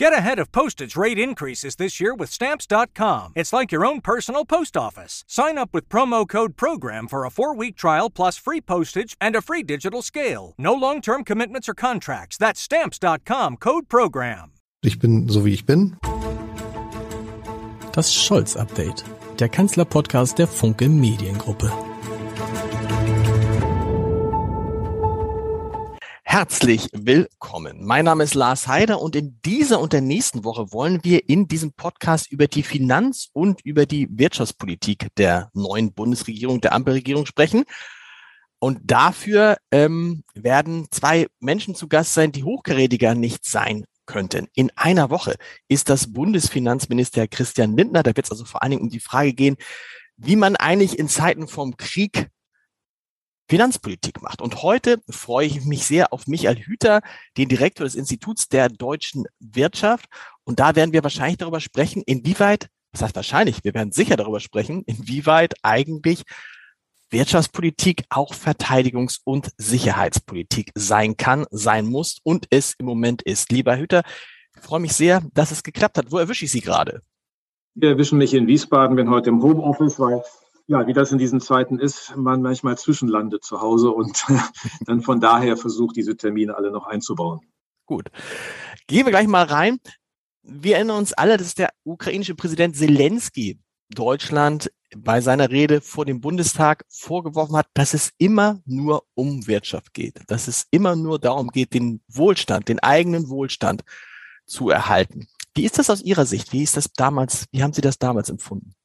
Get ahead of postage rate increases this year with Stamps.com. It's like your own personal post office. Sign up with promo code PROGRAM for a four week trial plus free postage and a free digital scale. No long term commitments or contracts. That's Stamps.com code PROGRAM. Ich bin so wie ich bin. Das Scholz-Update. Der Kanzler-Podcast der Funke Mediengruppe. Herzlich willkommen. Mein Name ist Lars Heider und in dieser und der nächsten Woche wollen wir in diesem Podcast über die Finanz- und über die Wirtschaftspolitik der neuen Bundesregierung, der Ampelregierung sprechen. Und dafür ähm, werden zwei Menschen zu Gast sein, die hochkarätiger nicht sein könnten. In einer Woche ist das Bundesfinanzminister Christian Lindner. Da wird es also vor allen Dingen um die Frage gehen, wie man eigentlich in Zeiten vom Krieg Finanzpolitik macht. Und heute freue ich mich sehr auf Michael Hüter, den Direktor des Instituts der deutschen Wirtschaft. Und da werden wir wahrscheinlich darüber sprechen, inwieweit, was heißt wahrscheinlich, wir werden sicher darüber sprechen, inwieweit eigentlich Wirtschaftspolitik auch Verteidigungs- und Sicherheitspolitik sein kann, sein muss und es im Moment ist. Lieber Hüter, ich freue mich sehr, dass es geklappt hat. Wo erwische ich Sie gerade? Wir erwischen mich in Wiesbaden, bin heute im Homeoffice, weil ja, wie das in diesen Zeiten ist, man manchmal zwischenlandet zu Hause und dann von daher versucht, diese Termine alle noch einzubauen. Gut. Gehen wir gleich mal rein. Wir erinnern uns alle, dass der ukrainische Präsident Zelensky Deutschland bei seiner Rede vor dem Bundestag vorgeworfen hat, dass es immer nur um Wirtschaft geht, dass es immer nur darum geht, den Wohlstand, den eigenen Wohlstand zu erhalten. Wie ist das aus Ihrer Sicht? Wie ist das damals, wie haben Sie das damals empfunden?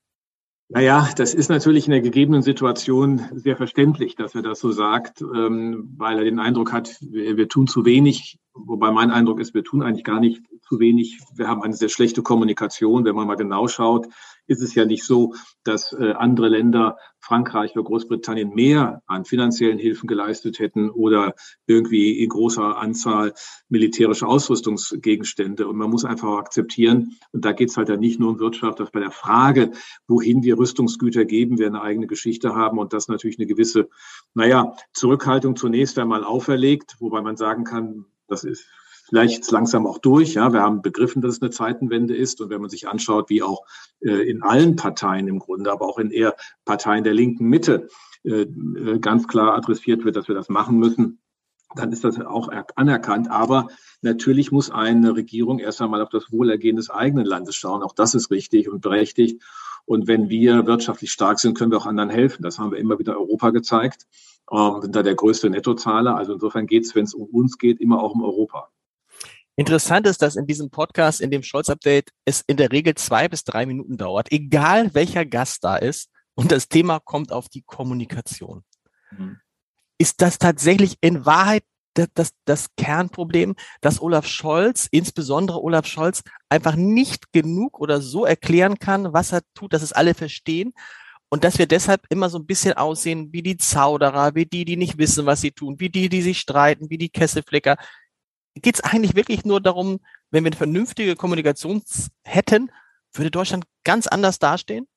Naja, das ist natürlich in der gegebenen Situation sehr verständlich, dass er das so sagt, ähm, weil er den Eindruck hat, wir, wir, tun zu wenig. Wobei mein Eindruck ist, wir tun eigentlich gar nicht zu wenig. Wir haben eine sehr schlechte Kommunikation. Wenn man mal genau schaut, ist es ja nicht so, dass äh, andere Länder, Frankreich oder Großbritannien, mehr an finanziellen Hilfen geleistet hätten oder irgendwie in großer Anzahl militärische Ausrüstungsgegenstände. Und man muss einfach akzeptieren, und da geht es halt ja nicht nur um Wirtschaft, dass bei der Frage, wohin wir Rüstungsgüter geben, wir eine eigene Geschichte haben und das natürlich eine gewisse, naja, Zurückhaltung zunächst einmal auferlegt, wobei man sagen kann, das ist vielleicht langsam auch durch. Ja, wir haben begriffen, dass es eine Zeitenwende ist. Und wenn man sich anschaut, wie auch äh, in allen Parteien im Grunde, aber auch in eher Parteien der linken Mitte äh, äh ganz klar adressiert wird, dass wir das machen müssen, dann ist das auch anerkannt. Aber natürlich muss eine Regierung erst einmal auf das Wohlergehen des eigenen Landes schauen. Auch das ist richtig und berechtigt. Und wenn wir wirtschaftlich stark sind, können wir auch anderen helfen. Das haben wir immer wieder Europa gezeigt. Ähm, sind da der größte Nettozahler. Also insofern geht es, wenn es um uns geht, immer auch um Europa. Interessant ist, dass in diesem Podcast, in dem Scholz-Update, es in der Regel zwei bis drei Minuten dauert, egal welcher Gast da ist. Und das Thema kommt auf die Kommunikation. Mhm. Ist das tatsächlich in Wahrheit das, das, das Kernproblem, dass Olaf Scholz, insbesondere Olaf Scholz, einfach nicht genug oder so erklären kann, was er tut, dass es alle verstehen? Und dass wir deshalb immer so ein bisschen aussehen wie die Zauderer, wie die, die nicht wissen, was sie tun, wie die, die sich streiten, wie die Kesselflicker geht es eigentlich wirklich nur darum, wenn wir eine vernünftige Kommunikation hätten, würde Deutschland ganz anders dastehen?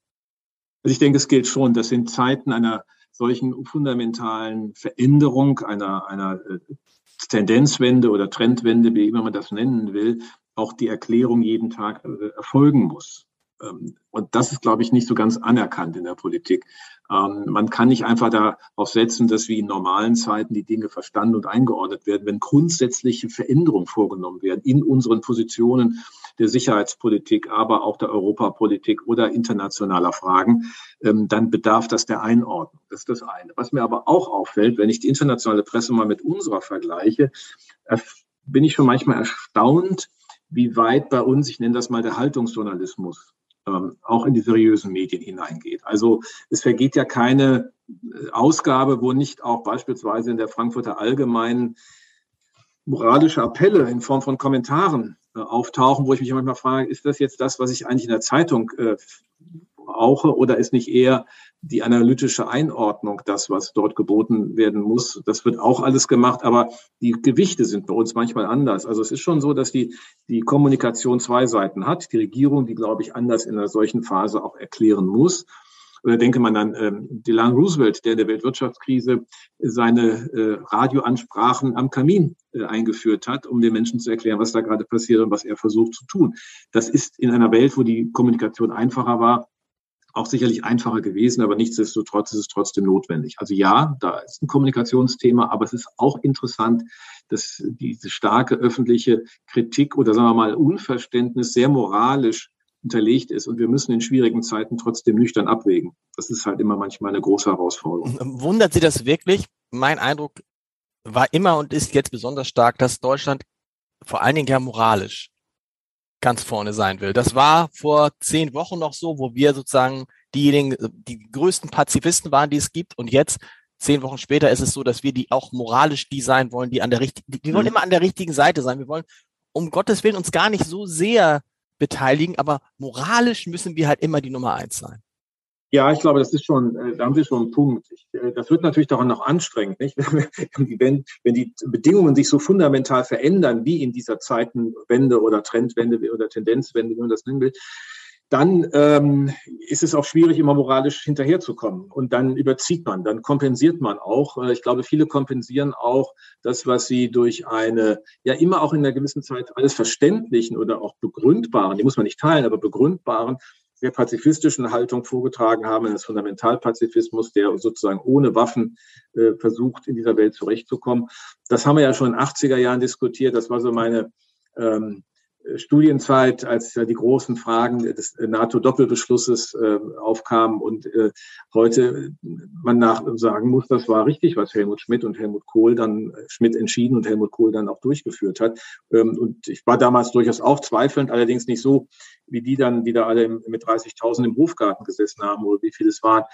Also ich denke, es gilt schon, das sind Zeiten einer solchen fundamentalen Veränderung, einer, einer äh, Tendenzwende oder Trendwende, wie immer man das nennen will, auch die Erklärung jeden Tag äh, erfolgen muss. Ähm, und das ist, glaube ich, nicht so ganz anerkannt in der Politik. Ähm, man kann nicht einfach darauf setzen, dass wie in normalen Zeiten die Dinge verstanden und eingeordnet werden. Wenn grundsätzliche Veränderungen vorgenommen werden in unseren Positionen der Sicherheitspolitik, aber auch der Europapolitik oder internationaler Fragen, ähm, dann bedarf das der Einordnung. Das ist das eine. Was mir aber auch auffällt, wenn ich die internationale Presse mal mit unserer vergleiche, bin ich schon manchmal erstaunt, wie weit bei uns, ich nenne das mal der Haltungsjournalismus, auch in die seriösen Medien hineingeht. Also es vergeht ja keine äh, Ausgabe, wo nicht auch beispielsweise in der Frankfurter Allgemeinen moralische Appelle in Form von Kommentaren äh, auftauchen, wo ich mich manchmal frage, ist das jetzt das, was ich eigentlich in der Zeitung äh, brauche oder ist nicht eher die analytische Einordnung das, was dort geboten werden muss? Das wird auch alles gemacht, aber die Gewichte sind bei uns manchmal anders. Also es ist schon so, dass die, die Kommunikation zwei Seiten hat. Die Regierung, die, glaube ich, anders in einer solchen Phase auch erklären muss. Oder denke man an ähm, Delano Roosevelt, der in der Weltwirtschaftskrise seine äh, Radioansprachen am Kamin äh, eingeführt hat, um den Menschen zu erklären, was da gerade passiert und was er versucht zu tun. Das ist in einer Welt, wo die Kommunikation einfacher war, auch sicherlich einfacher gewesen, aber nichtsdestotrotz ist es trotzdem notwendig. Also ja, da ist ein Kommunikationsthema, aber es ist auch interessant, dass diese starke öffentliche Kritik oder sagen wir mal Unverständnis sehr moralisch unterlegt ist und wir müssen in schwierigen Zeiten trotzdem nüchtern abwägen. Das ist halt immer manchmal eine große Herausforderung. Wundert Sie das wirklich? Mein Eindruck war immer und ist jetzt besonders stark, dass Deutschland vor allen Dingen ja moralisch ganz vorne sein will. Das war vor zehn Wochen noch so, wo wir sozusagen diejenigen, die größten Pazifisten waren, die es gibt. Und jetzt, zehn Wochen später, ist es so, dass wir die auch moralisch die sein wollen, die an der richtigen, wir wollen mhm. immer an der richtigen Seite sein. Wir wollen um Gottes Willen uns gar nicht so sehr beteiligen, aber moralisch müssen wir halt immer die Nummer eins sein. Ja, ich glaube, das ist schon, äh, da haben Sie schon einen Punkt. Ich, äh, das wird natürlich daran noch anstrengend, nicht? Wenn, wenn die Bedingungen sich so fundamental verändern, wie in dieser Zeitenwende oder Trendwende oder Tendenzwende, wie man das nennen will, dann ähm, ist es auch schwierig, immer moralisch hinterherzukommen. Und dann überzieht man, dann kompensiert man auch. Äh, ich glaube, viele kompensieren auch das, was sie durch eine, ja immer auch in einer gewissen Zeit alles verständlichen oder auch begründbaren, die muss man nicht teilen, aber begründbaren, sehr pazifistischen Haltung vorgetragen haben, des Fundamentalpazifismus, der sozusagen ohne Waffen äh, versucht, in dieser Welt zurechtzukommen. Das haben wir ja schon in den 80er Jahren diskutiert. Das war so meine ähm, Studienzeit, als die großen Fragen des NATO-Doppelbeschlusses äh, aufkamen und äh, heute man nach sagen muss, das war richtig, was Helmut Schmidt und Helmut Kohl dann Schmidt entschieden und Helmut Kohl dann auch durchgeführt hat. Ähm, und ich war damals durchaus auch zweifelnd, allerdings nicht so, wie die dann, die da alle mit 30.000 im Hofgarten gesessen haben oder wie viele es waren.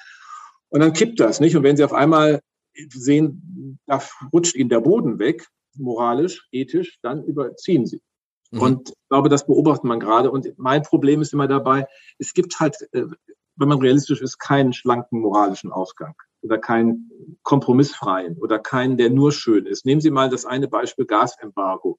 Und dann kippt das, nicht? Und wenn Sie auf einmal sehen, da rutscht Ihnen der Boden weg, moralisch, ethisch, dann überziehen Sie. Mhm. Und ich glaube, das beobachtet man gerade. Und mein Problem ist immer dabei, es gibt halt, äh, wenn man realistisch ist, keinen schlanken moralischen Ausgang oder keinen kompromissfreien oder keinen, der nur schön ist. Nehmen Sie mal das eine Beispiel Gasembargo.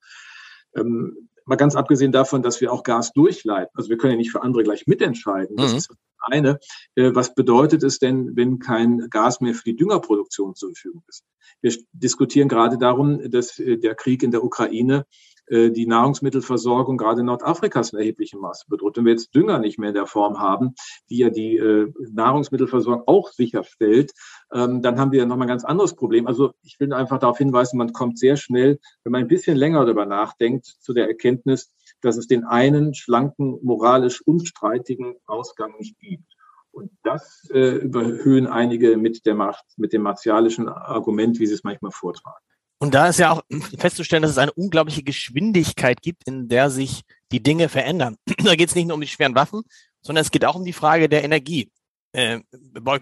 Ähm, mal ganz abgesehen davon, dass wir auch Gas durchleiten. Also wir können ja nicht für andere gleich mitentscheiden. Das mhm. ist eine. Äh, was bedeutet es denn, wenn kein Gas mehr für die Düngerproduktion zur Verfügung ist? Wir diskutieren gerade darum, dass äh, der Krieg in der Ukraine die Nahrungsmittelversorgung gerade Nordafrikas in erheblichem Maße bedroht. Wenn wir jetzt Dünger nicht mehr in der Form haben, die ja die äh, Nahrungsmittelversorgung auch sicherstellt, ähm, dann haben wir ja nochmal ein ganz anderes Problem. Also ich will einfach darauf hinweisen, man kommt sehr schnell, wenn man ein bisschen länger darüber nachdenkt, zu der Erkenntnis, dass es den einen schlanken, moralisch unstreitigen Ausgang nicht gibt. Und das äh, überhöhen einige mit, der Macht, mit dem martialischen Argument, wie sie es manchmal vortragen. Und da ist ja auch festzustellen, dass es eine unglaubliche Geschwindigkeit gibt, in der sich die Dinge verändern. da geht es nicht nur um die schweren Waffen, sondern es geht auch um die Frage der Energie, äh,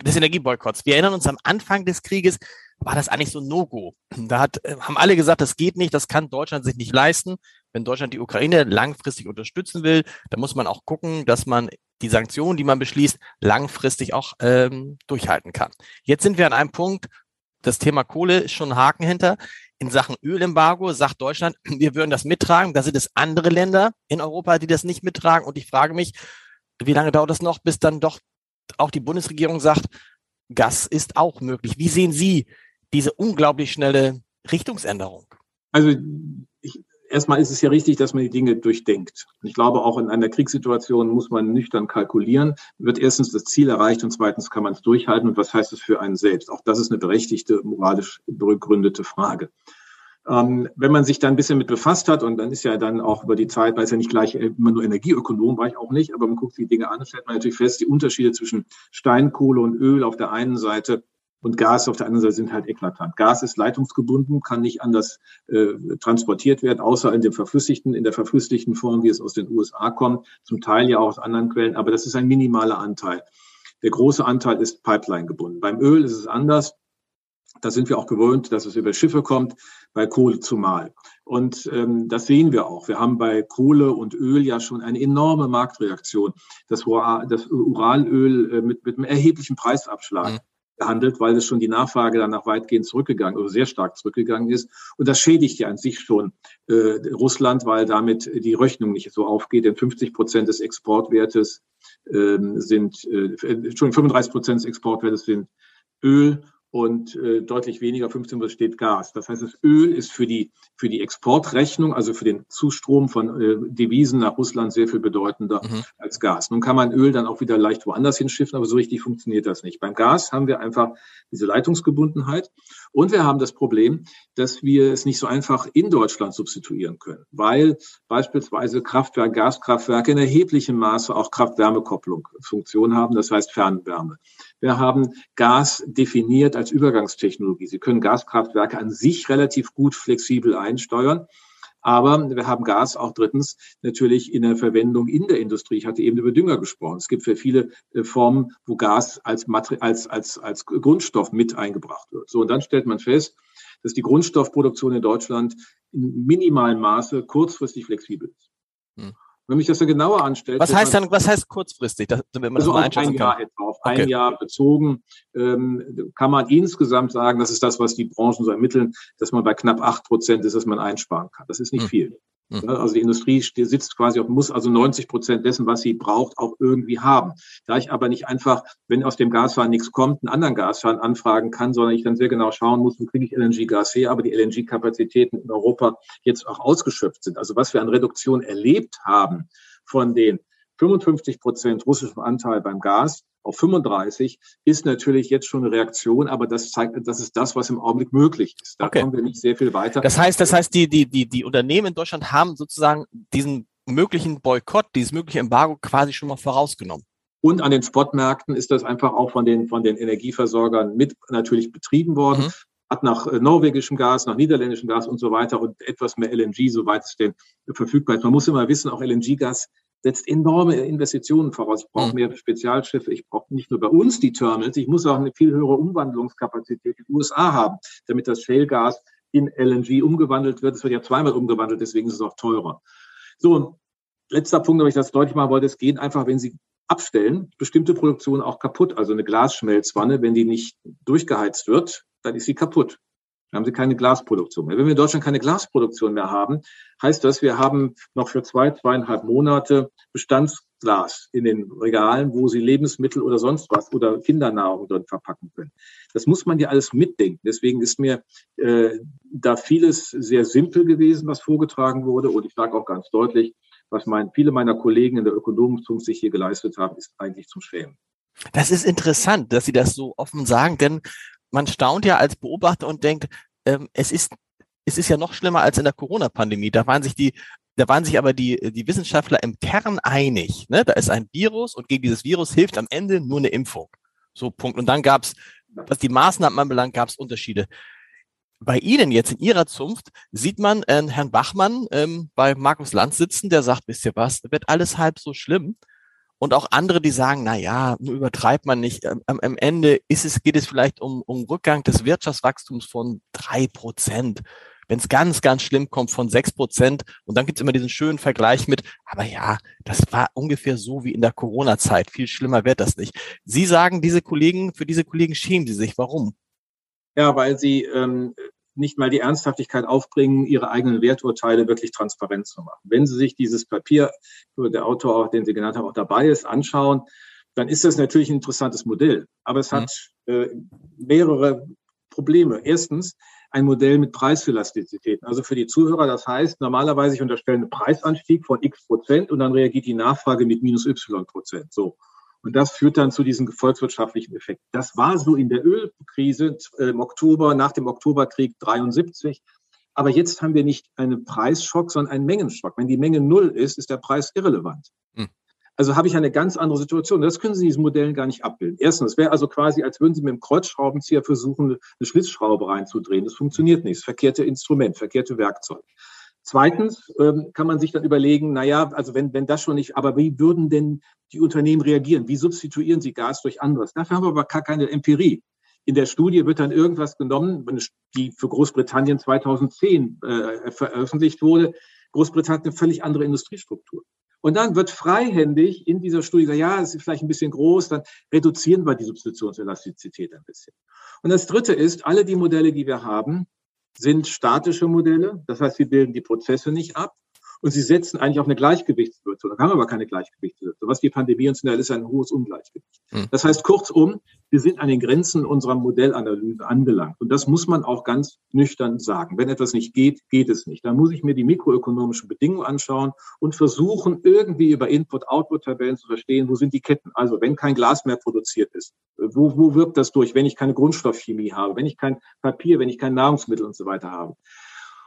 des Energieboykotts. Wir erinnern uns am Anfang des Krieges, war das eigentlich so ein No-Go. Da hat, äh, haben alle gesagt, das geht nicht, das kann Deutschland sich nicht leisten. Wenn Deutschland die Ukraine langfristig unterstützen will, dann muss man auch gucken, dass man die Sanktionen, die man beschließt, langfristig auch ähm, durchhalten kann. Jetzt sind wir an einem Punkt, das Thema Kohle ist schon ein Haken hinter. In Sachen Ölembargo sagt Deutschland, wir würden das mittragen. Da sind es andere Länder in Europa, die das nicht mittragen. Und ich frage mich, wie lange dauert das noch, bis dann doch auch die Bundesregierung sagt, Gas ist auch möglich. Wie sehen Sie diese unglaublich schnelle Richtungsänderung? Also erstmal ist es ja richtig, dass man die Dinge durchdenkt. Ich glaube, auch in einer Kriegssituation muss man nüchtern kalkulieren. Wird erstens das Ziel erreicht und zweitens kann man es durchhalten. Und was heißt es für einen selbst? Auch das ist eine berechtigte, moralisch begründete Frage. Ähm, wenn man sich da ein bisschen mit befasst hat, und dann ist ja dann auch über die Zeit, weil es ja nicht gleich immer nur Energieökonom war ich auch nicht, aber man guckt sich die Dinge an, stellt man natürlich fest, die Unterschiede zwischen Steinkohle und Öl auf der einen Seite und Gas auf der anderen Seite sind halt eklatant. Gas ist leitungsgebunden, kann nicht anders äh, transportiert werden, außer in dem verflüssigten, in der verflüssigten Form, wie es aus den USA kommt, zum Teil ja auch aus anderen Quellen, aber das ist ein minimaler Anteil. Der große Anteil ist Pipeline gebunden. Beim Öl ist es anders. Da sind wir auch gewöhnt, dass es über Schiffe kommt, bei Kohle zumal. Und ähm, das sehen wir auch. Wir haben bei Kohle und Öl ja schon eine enorme Marktreaktion. Das, das Uralöl äh, mit, mit einem erheblichen Preisabschlag. Mhm gehandelt, weil es schon die Nachfrage danach weitgehend zurückgegangen oder sehr stark zurückgegangen ist. Und das schädigt ja an sich schon äh, Russland, weil damit die Rechnung nicht so aufgeht. Denn 50 Prozent des Exportwertes ähm, sind, äh, Entschuldigung, 35 Prozent des Exportwertes sind Öl und äh, deutlich weniger, 15 Prozent steht Gas. Das heißt, das Öl ist für die, für die Exportrechnung, also für den Zustrom von äh, Devisen nach Russland sehr viel bedeutender mhm. als Gas. Nun kann man Öl dann auch wieder leicht woanders hinschiffen, aber so richtig funktioniert das nicht. Beim Gas haben wir einfach diese Leitungsgebundenheit und wir haben das Problem, dass wir es nicht so einfach in Deutschland substituieren können, weil beispielsweise Kraftwerke, Gaskraftwerke in erheblichem Maße auch Kraft-Wärme-Kopplung Funktion haben, das heißt Fernwärme. Wir haben Gas definiert als Übergangstechnologie. Sie können Gaskraftwerke an sich relativ gut flexibel einsteuern. Aber wir haben Gas auch drittens natürlich in der Verwendung in der Industrie. Ich hatte eben über Dünger gesprochen. Es gibt für viele äh, Formen, wo Gas als, Materi als, als, als Grundstoff mit eingebracht wird. So, und dann stellt man fest, dass die Grundstoffproduktion in Deutschland in minimalem Maße kurzfristig flexibel ist. Hm. Wenn mich das dann genauer anstellt. Was heißt dann, was heißt kurzfristig? Das, man also das ein Jahr kann. etwa, auf okay. ein Jahr bezogen, ähm, kann man insgesamt sagen, das ist das, was die Branchen so ermitteln, dass man bei knapp acht Prozent ist, dass man einsparen kann. Das ist nicht hm. viel. Mhm. Also die Industrie sitzt quasi auf, muss also 90 Prozent dessen, was sie braucht, auch irgendwie haben. Da ich aber nicht einfach, wenn aus dem Gasfahren nichts kommt, einen anderen Gasfahren anfragen kann, sondern ich dann sehr genau schauen muss, wo kriege ich LNG-Gas her, aber die LNG-Kapazitäten in Europa jetzt auch ausgeschöpft sind. Also was wir an Reduktion erlebt haben von den 55 Prozent russischem Anteil beim Gas auf 35 ist natürlich jetzt schon eine Reaktion, aber das zeigt, das ist das, was im Augenblick möglich ist. Da okay. kommen wir nicht sehr viel weiter. Das heißt, das heißt, die, die, die, die Unternehmen in Deutschland haben sozusagen diesen möglichen Boykott, dieses mögliche Embargo quasi schon mal vorausgenommen. Und an den Spotmärkten ist das einfach auch von den, von den Energieversorgern mit natürlich betrieben worden. Mhm. Hat nach äh, norwegischem Gas, nach niederländischem Gas und so weiter und etwas mehr LNG, soweit es denn verfügbar ist. Man muss immer wissen, auch LNG-Gas setzt enorme Investitionen voraus. Ich brauche mhm. mehr Spezialschiffe. Ich brauche nicht nur bei uns die Terminals, ich muss auch eine viel höhere Umwandlungskapazität in den USA haben, damit das Shale-Gas in LNG umgewandelt wird. Es wird ja zweimal umgewandelt, deswegen ist es auch teurer. So, letzter Punkt, ob ich das deutlich machen wollte, es geht einfach, wenn Sie abstellen, bestimmte Produktionen auch kaputt. Also eine Glasschmelzwanne, wenn die nicht durchgeheizt wird, dann ist sie kaputt. Dann haben sie keine Glasproduktion mehr. Wenn wir in Deutschland keine Glasproduktion mehr haben, heißt das, wir haben noch für zwei, zweieinhalb Monate Bestandsglas in den Regalen, wo sie Lebensmittel oder sonst was oder Kindernahrung dort verpacken können. Das muss man ja alles mitdenken. Deswegen ist mir äh, da vieles sehr simpel gewesen, was vorgetragen wurde. Und ich sage auch ganz deutlich, was mein, viele meiner Kollegen in der Ökonomenzunft sich hier geleistet haben, ist eigentlich zum Schämen. Das ist interessant, dass Sie das so offen sagen, denn man staunt ja als Beobachter und denkt, ähm, es ist es ist ja noch schlimmer als in der Corona-Pandemie. Da waren sich die, da waren sich aber die, die Wissenschaftler im Kern einig. Ne? Da ist ein Virus und gegen dieses Virus hilft am Ende nur eine Impfung. So, Punkt. Und dann gab es, was die Maßnahmen anbelangt, gab es Unterschiede. Bei Ihnen jetzt in Ihrer Zunft sieht man äh, Herrn Bachmann ähm, bei Markus Lanz sitzen, der sagt, wisst ihr was, wird alles halb so schlimm und auch andere, die sagen, na ja, übertreibt man nicht. Am, am Ende ist es, geht es vielleicht um, um Rückgang des Wirtschaftswachstums von drei Prozent. Wenn es ganz, ganz schlimm kommt, von sechs Prozent. Und dann gibt es immer diesen schönen Vergleich mit, aber ja, das war ungefähr so wie in der Corona-Zeit. Viel schlimmer wird das nicht. Sie sagen, diese Kollegen, für diese Kollegen schämen sie sich. Warum? Ja, weil sie ähm, nicht mal die Ernsthaftigkeit aufbringen, ihre eigenen Werturteile wirklich transparent zu machen. Wenn Sie sich dieses Papier, wo der Autor, den Sie genannt haben, auch dabei ist, anschauen, dann ist das natürlich ein interessantes Modell. Aber es hat mhm. äh, mehrere Probleme. Erstens, ein Modell mit Preiselastizitäten. Also für die Zuhörer, das heißt, normalerweise ich unterstelle einen Preisanstieg von x Prozent und dann reagiert die Nachfrage mit minus y Prozent. So. Und das führt dann zu diesem volkswirtschaftlichen Effekt. Das war so in der Ölkrise äh, im Oktober, nach dem Oktoberkrieg 73. Aber jetzt haben wir nicht einen Preisschock, sondern einen Mengenschock. Wenn die Menge null ist, ist der Preis irrelevant. Hm. Also habe ich eine ganz andere Situation. Das können Sie in diesen Modellen gar nicht abbilden. Erstens, es wäre also quasi, als würden Sie mit dem Kreuzschraubenzieher versuchen, eine Schlitzschraube reinzudrehen. Das funktioniert nicht. Das verkehrte Instrument, verkehrte Werkzeug. Zweitens ähm, kann man sich dann überlegen, na ja, also wenn, wenn das schon nicht, aber wie würden denn die Unternehmen reagieren? Wie substituieren sie Gas durch anderes? Dafür haben wir aber gar keine Empirie. In der Studie wird dann irgendwas genommen, die für Großbritannien 2010 äh, veröffentlicht wurde. Großbritannien hat eine völlig andere Industriestruktur. Und dann wird freihändig in dieser Studie gesagt, ja, es ist vielleicht ein bisschen groß, dann reduzieren wir die Substitutionselastizität ein bisschen. Und das Dritte ist, alle die Modelle, die wir haben, sind statische Modelle. Das heißt, sie bilden die Prozesse nicht ab. Und sie setzen eigentlich auf eine Gleichgewichtssituation. Da haben wir aber keine Gleichgewichtssituation. Was die Pandemie uns schnell ist, ein hohes Ungleichgewicht. Mhm. Das heißt, kurzum, wir sind an den Grenzen unserer Modellanalyse angelangt. Und das muss man auch ganz nüchtern sagen. Wenn etwas nicht geht, geht es nicht. Dann muss ich mir die mikroökonomischen Bedingungen anschauen und versuchen, irgendwie über Input-Output-Tabellen zu verstehen, wo sind die Ketten. Also wenn kein Glas mehr produziert ist, wo, wo wirkt das durch, wenn ich keine Grundstoffchemie habe, wenn ich kein Papier, wenn ich kein Nahrungsmittel und so weiter habe.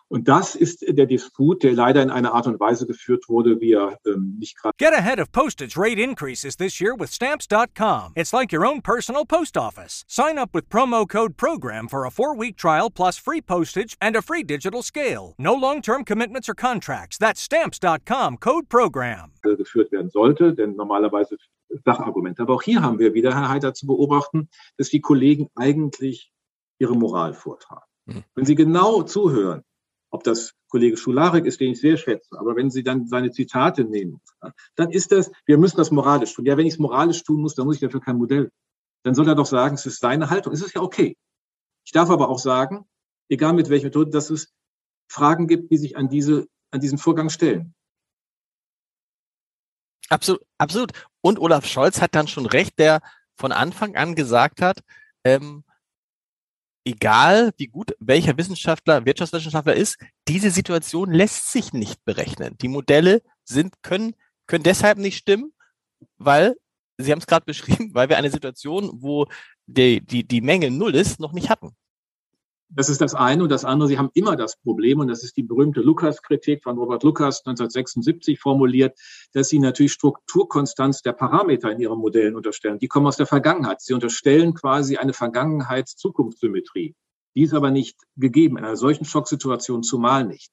Und das ist der Disput, der leider in einer Art und Weise geführt wurde, wie er ähm, nicht gerade. Get ahead of postage rate increases this year with stamps.com. It's like your own personal post office. Sign up with promo code PROGRAM for a four week trial plus free postage and a free digital scale. No long term commitments or contracts. That's stamps.com code PROGRAM. geführt werden sollte, denn normalerweise Sachargumente. Aber auch hier haben wir wieder, Herr Heiter, zu beobachten, dass die Kollegen eigentlich ihre Moral vortragen. Hm. Wenn Sie genau zuhören, ob das Kollege Schularek ist, den ich sehr schätze, aber wenn Sie dann seine Zitate nehmen, dann ist das, wir müssen das moralisch tun. Ja, wenn ich es moralisch tun muss, dann muss ich dafür kein Modell. Dann soll er doch sagen, es ist seine Haltung. Es ist ja okay. Ich darf aber auch sagen, egal mit welcher Methode, dass es Fragen gibt, die sich an diese, an diesen Vorgang stellen. Absolut, absolut. Und Olaf Scholz hat dann schon recht, der von Anfang an gesagt hat, ähm, egal wie gut welcher Wissenschaftler, Wirtschaftswissenschaftler ist, diese Situation lässt sich nicht berechnen. Die Modelle sind, können, können deshalb nicht stimmen, weil, Sie haben es gerade beschrieben, weil wir eine Situation, wo die, die, die Menge null ist, noch nicht hatten. Das ist das eine. Und das andere, Sie haben immer das Problem, und das ist die berühmte Lukas-Kritik von Robert Lukas 1976 formuliert, dass Sie natürlich Strukturkonstanz der Parameter in Ihren Modellen unterstellen. Die kommen aus der Vergangenheit. Sie unterstellen quasi eine Vergangenheits-Zukunftssymmetrie. Die ist aber nicht gegeben in einer solchen Schocksituation zumal nicht.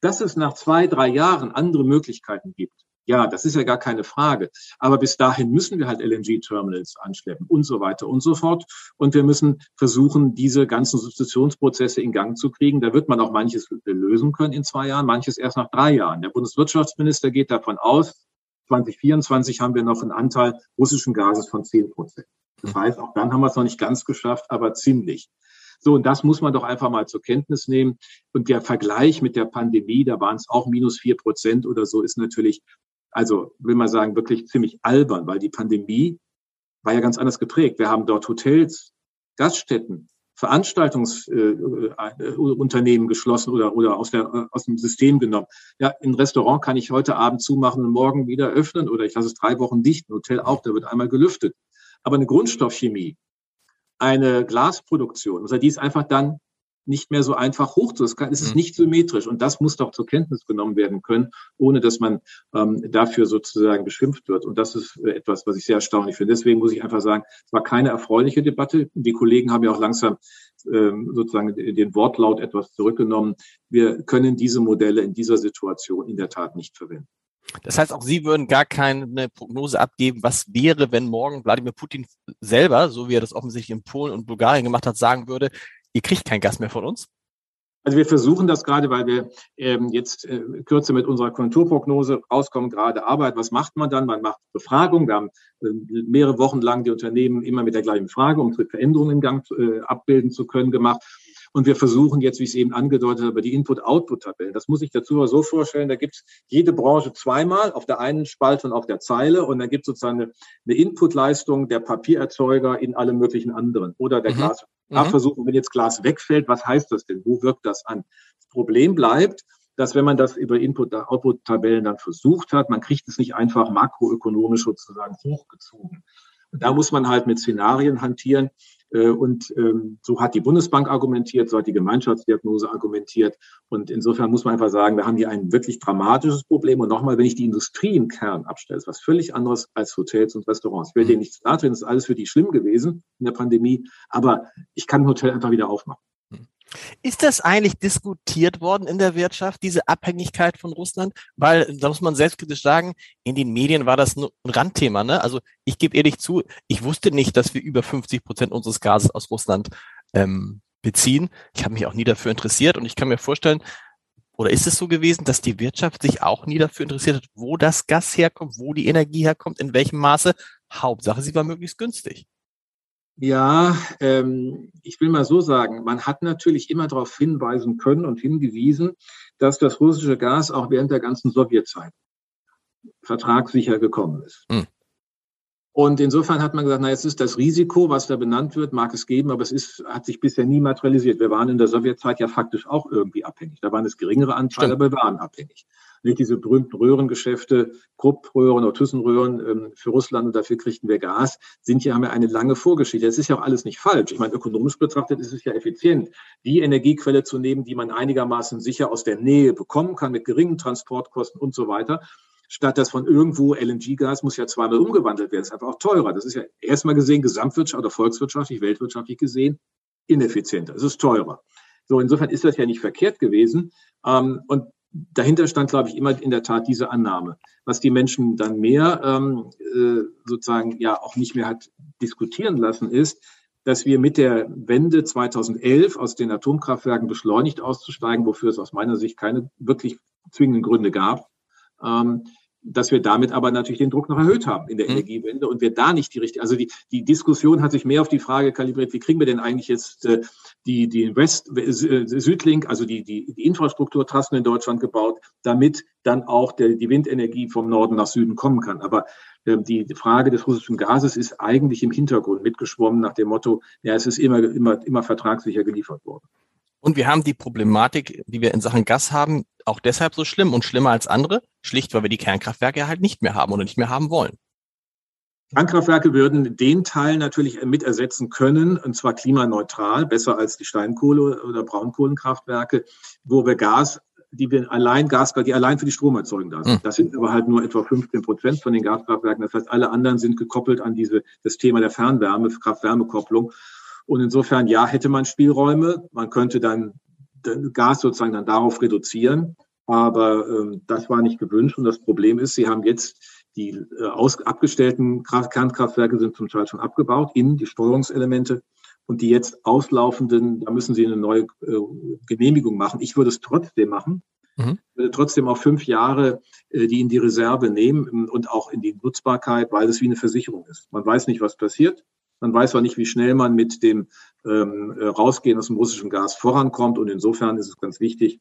Dass es nach zwei, drei Jahren andere Möglichkeiten gibt, ja, das ist ja gar keine Frage. Aber bis dahin müssen wir halt LNG-Terminals anschleppen und so weiter und so fort. Und wir müssen versuchen, diese ganzen Substitutionsprozesse in Gang zu kriegen. Da wird man auch manches lösen können in zwei Jahren, manches erst nach drei Jahren. Der Bundeswirtschaftsminister geht davon aus, 2024 haben wir noch einen Anteil russischen Gases von 10 Prozent. Das heißt, auch dann haben wir es noch nicht ganz geschafft, aber ziemlich. So, und das muss man doch einfach mal zur Kenntnis nehmen. Und der Vergleich mit der Pandemie, da waren es auch minus vier Prozent oder so, ist natürlich also will man sagen, wirklich ziemlich albern, weil die Pandemie war ja ganz anders geprägt. Wir haben dort Hotels, Gaststätten, Veranstaltungsunternehmen äh, geschlossen oder, oder aus, der, aus dem System genommen. Ja, ein Restaurant kann ich heute Abend zumachen und morgen wieder öffnen oder ich lasse es drei Wochen dicht. Ein Hotel auch, da wird einmal gelüftet. Aber eine Grundstoffchemie, eine Glasproduktion, also die ist einfach dann nicht mehr so einfach hoch zu. Es ist mhm. nicht symmetrisch und das muss doch zur Kenntnis genommen werden können, ohne dass man ähm, dafür sozusagen beschimpft wird. Und das ist äh, etwas, was ich sehr erstaunlich finde. Deswegen muss ich einfach sagen, es war keine erfreuliche Debatte. Die Kollegen haben ja auch langsam ähm, sozusagen den Wortlaut etwas zurückgenommen. Wir können diese Modelle in dieser Situation in der Tat nicht verwenden. Das heißt, auch Sie würden gar keine Prognose abgeben, was wäre, wenn morgen Wladimir Putin selber, so wie er das offensichtlich in Polen und Bulgarien gemacht hat, sagen würde, ihr kriegt kein Gas mehr von uns? Also wir versuchen das gerade, weil wir ähm, jetzt äh, kürzer mit unserer Konjunkturprognose rauskommen, gerade Arbeit. Was macht man dann? Man macht Befragung. Wir haben äh, mehrere Wochen lang die Unternehmen immer mit der gleichen Frage, um Veränderungen in Gang äh, abbilden zu können, gemacht. Und wir versuchen jetzt, wie ich es eben angedeutet habe, die Input-Output-Tabellen. Das muss ich dazu aber so vorstellen, da gibt es jede Branche zweimal auf der einen Spalte und auf der Zeile und dann gibt es sozusagen eine, eine Input-Leistung der Papiererzeuger in alle möglichen anderen oder der mhm. Glas. Mhm. versuchen, wenn jetzt Glas wegfällt, was heißt das denn? Wo wirkt das an? Das Problem bleibt, dass wenn man das über Input-Output-Tabellen dann versucht hat, man kriegt es nicht einfach makroökonomisch sozusagen hochgezogen. Und da muss man halt mit Szenarien hantieren, äh, und ähm, so hat die Bundesbank argumentiert, so hat die Gemeinschaftsdiagnose argumentiert. Und insofern muss man einfach sagen, wir haben hier ein wirklich dramatisches Problem. Und nochmal, wenn ich die Industrie im Kern abstelle, ist was völlig anderes als Hotels und Restaurants. Ich will denen nichts nachtreten, das ist alles für die schlimm gewesen in der Pandemie. Aber ich kann ein Hotel einfach wieder aufmachen. Ist das eigentlich diskutiert worden in der Wirtschaft, diese Abhängigkeit von Russland? Weil, da muss man selbstkritisch sagen, in den Medien war das ein Randthema. Ne? Also ich gebe ehrlich zu, ich wusste nicht, dass wir über 50 Prozent unseres Gases aus Russland ähm, beziehen. Ich habe mich auch nie dafür interessiert und ich kann mir vorstellen, oder ist es so gewesen, dass die Wirtschaft sich auch nie dafür interessiert hat, wo das Gas herkommt, wo die Energie herkommt, in welchem Maße? Hauptsache, sie war möglichst günstig. Ja, ähm, ich will mal so sagen, man hat natürlich immer darauf hinweisen können und hingewiesen, dass das russische Gas auch während der ganzen Sowjetzeit vertragssicher gekommen ist. Hm. Und insofern hat man gesagt, na, jetzt ist das Risiko, was da benannt wird, mag es geben, aber es ist, hat sich bisher nie materialisiert. Wir waren in der Sowjetzeit ja faktisch auch irgendwie abhängig. Da waren es geringere Anteile, aber wir waren abhängig. Nicht diese berühmten Röhrengeschäfte, Kruppröhren oder Thyssenröhren ähm, für Russland und dafür kriegten wir Gas, sind ja, haben ja eine lange Vorgeschichte. Das ist ja auch alles nicht falsch. Ich meine, ökonomisch betrachtet ist es ja effizient, die Energiequelle zu nehmen, die man einigermaßen sicher aus der Nähe bekommen kann, mit geringen Transportkosten und so weiter statt dass von irgendwo LNG-Gas muss ja zweimal umgewandelt werden. Ist einfach auch teurer. Das ist ja erstmal gesehen gesamtwirtschaftlich oder volkswirtschaftlich, weltwirtschaftlich gesehen ineffizienter. Es ist teurer. So, insofern ist das ja nicht verkehrt gewesen. Ähm, und dahinter stand, glaube ich, immer in der Tat diese Annahme. Was die Menschen dann mehr ähm, äh, sozusagen ja auch nicht mehr hat diskutieren lassen, ist, dass wir mit der Wende 2011 aus den Atomkraftwerken beschleunigt auszusteigen, wofür es aus meiner Sicht keine wirklich zwingenden Gründe gab, ähm, dass wir damit aber natürlich den Druck noch erhöht haben in der mhm. Energiewende und wir da nicht die richtige, also die, die Diskussion hat sich mehr auf die Frage kalibriert, wie kriegen wir denn eigentlich jetzt äh, die, die West, äh, Südlink, also die, die, die Infrastrukturtrassen in Deutschland gebaut, damit dann auch der, die Windenergie vom Norden nach Süden kommen kann. Aber äh, die Frage des russischen Gases ist eigentlich im Hintergrund mitgeschwommen nach dem Motto, ja, es ist immer, immer, immer vertragssicher geliefert worden. Und wir haben die Problematik, die wir in Sachen Gas haben, auch deshalb so schlimm und schlimmer als andere, schlicht weil wir die Kernkraftwerke halt nicht mehr haben oder nicht mehr haben wollen. Kernkraftwerke würden den Teil natürlich mit ersetzen können, und zwar klimaneutral, besser als die Steinkohle- oder Braunkohlenkraftwerke, wo wir Gas, die wir allein Gas, die allein für die Stromerzeugung da sind. Hm. Das sind aber halt nur etwa 15 Prozent von den Gaskraftwerken. Das heißt, alle anderen sind gekoppelt an diese, das Thema der Fernwärme, Kraft-Wärme-Kopplung. Und insofern, ja, hätte man Spielräume. Man könnte dann Gas sozusagen dann darauf reduzieren. Aber ähm, das war nicht gewünscht. Und das Problem ist, Sie haben jetzt die äh, aus, abgestellten Kraft Kernkraftwerke sind zum Teil schon abgebaut, innen die Steuerungselemente. Und die jetzt auslaufenden, da müssen Sie eine neue äh, Genehmigung machen. Ich würde es trotzdem machen. Mhm. Ich würde trotzdem auch fünf Jahre äh, die in die Reserve nehmen und auch in die Nutzbarkeit, weil es wie eine Versicherung ist. Man weiß nicht, was passiert. Man weiß zwar nicht, wie schnell man mit dem ähm, äh, Rausgehen aus dem russischen Gas vorankommt. Und insofern ist es ganz wichtig,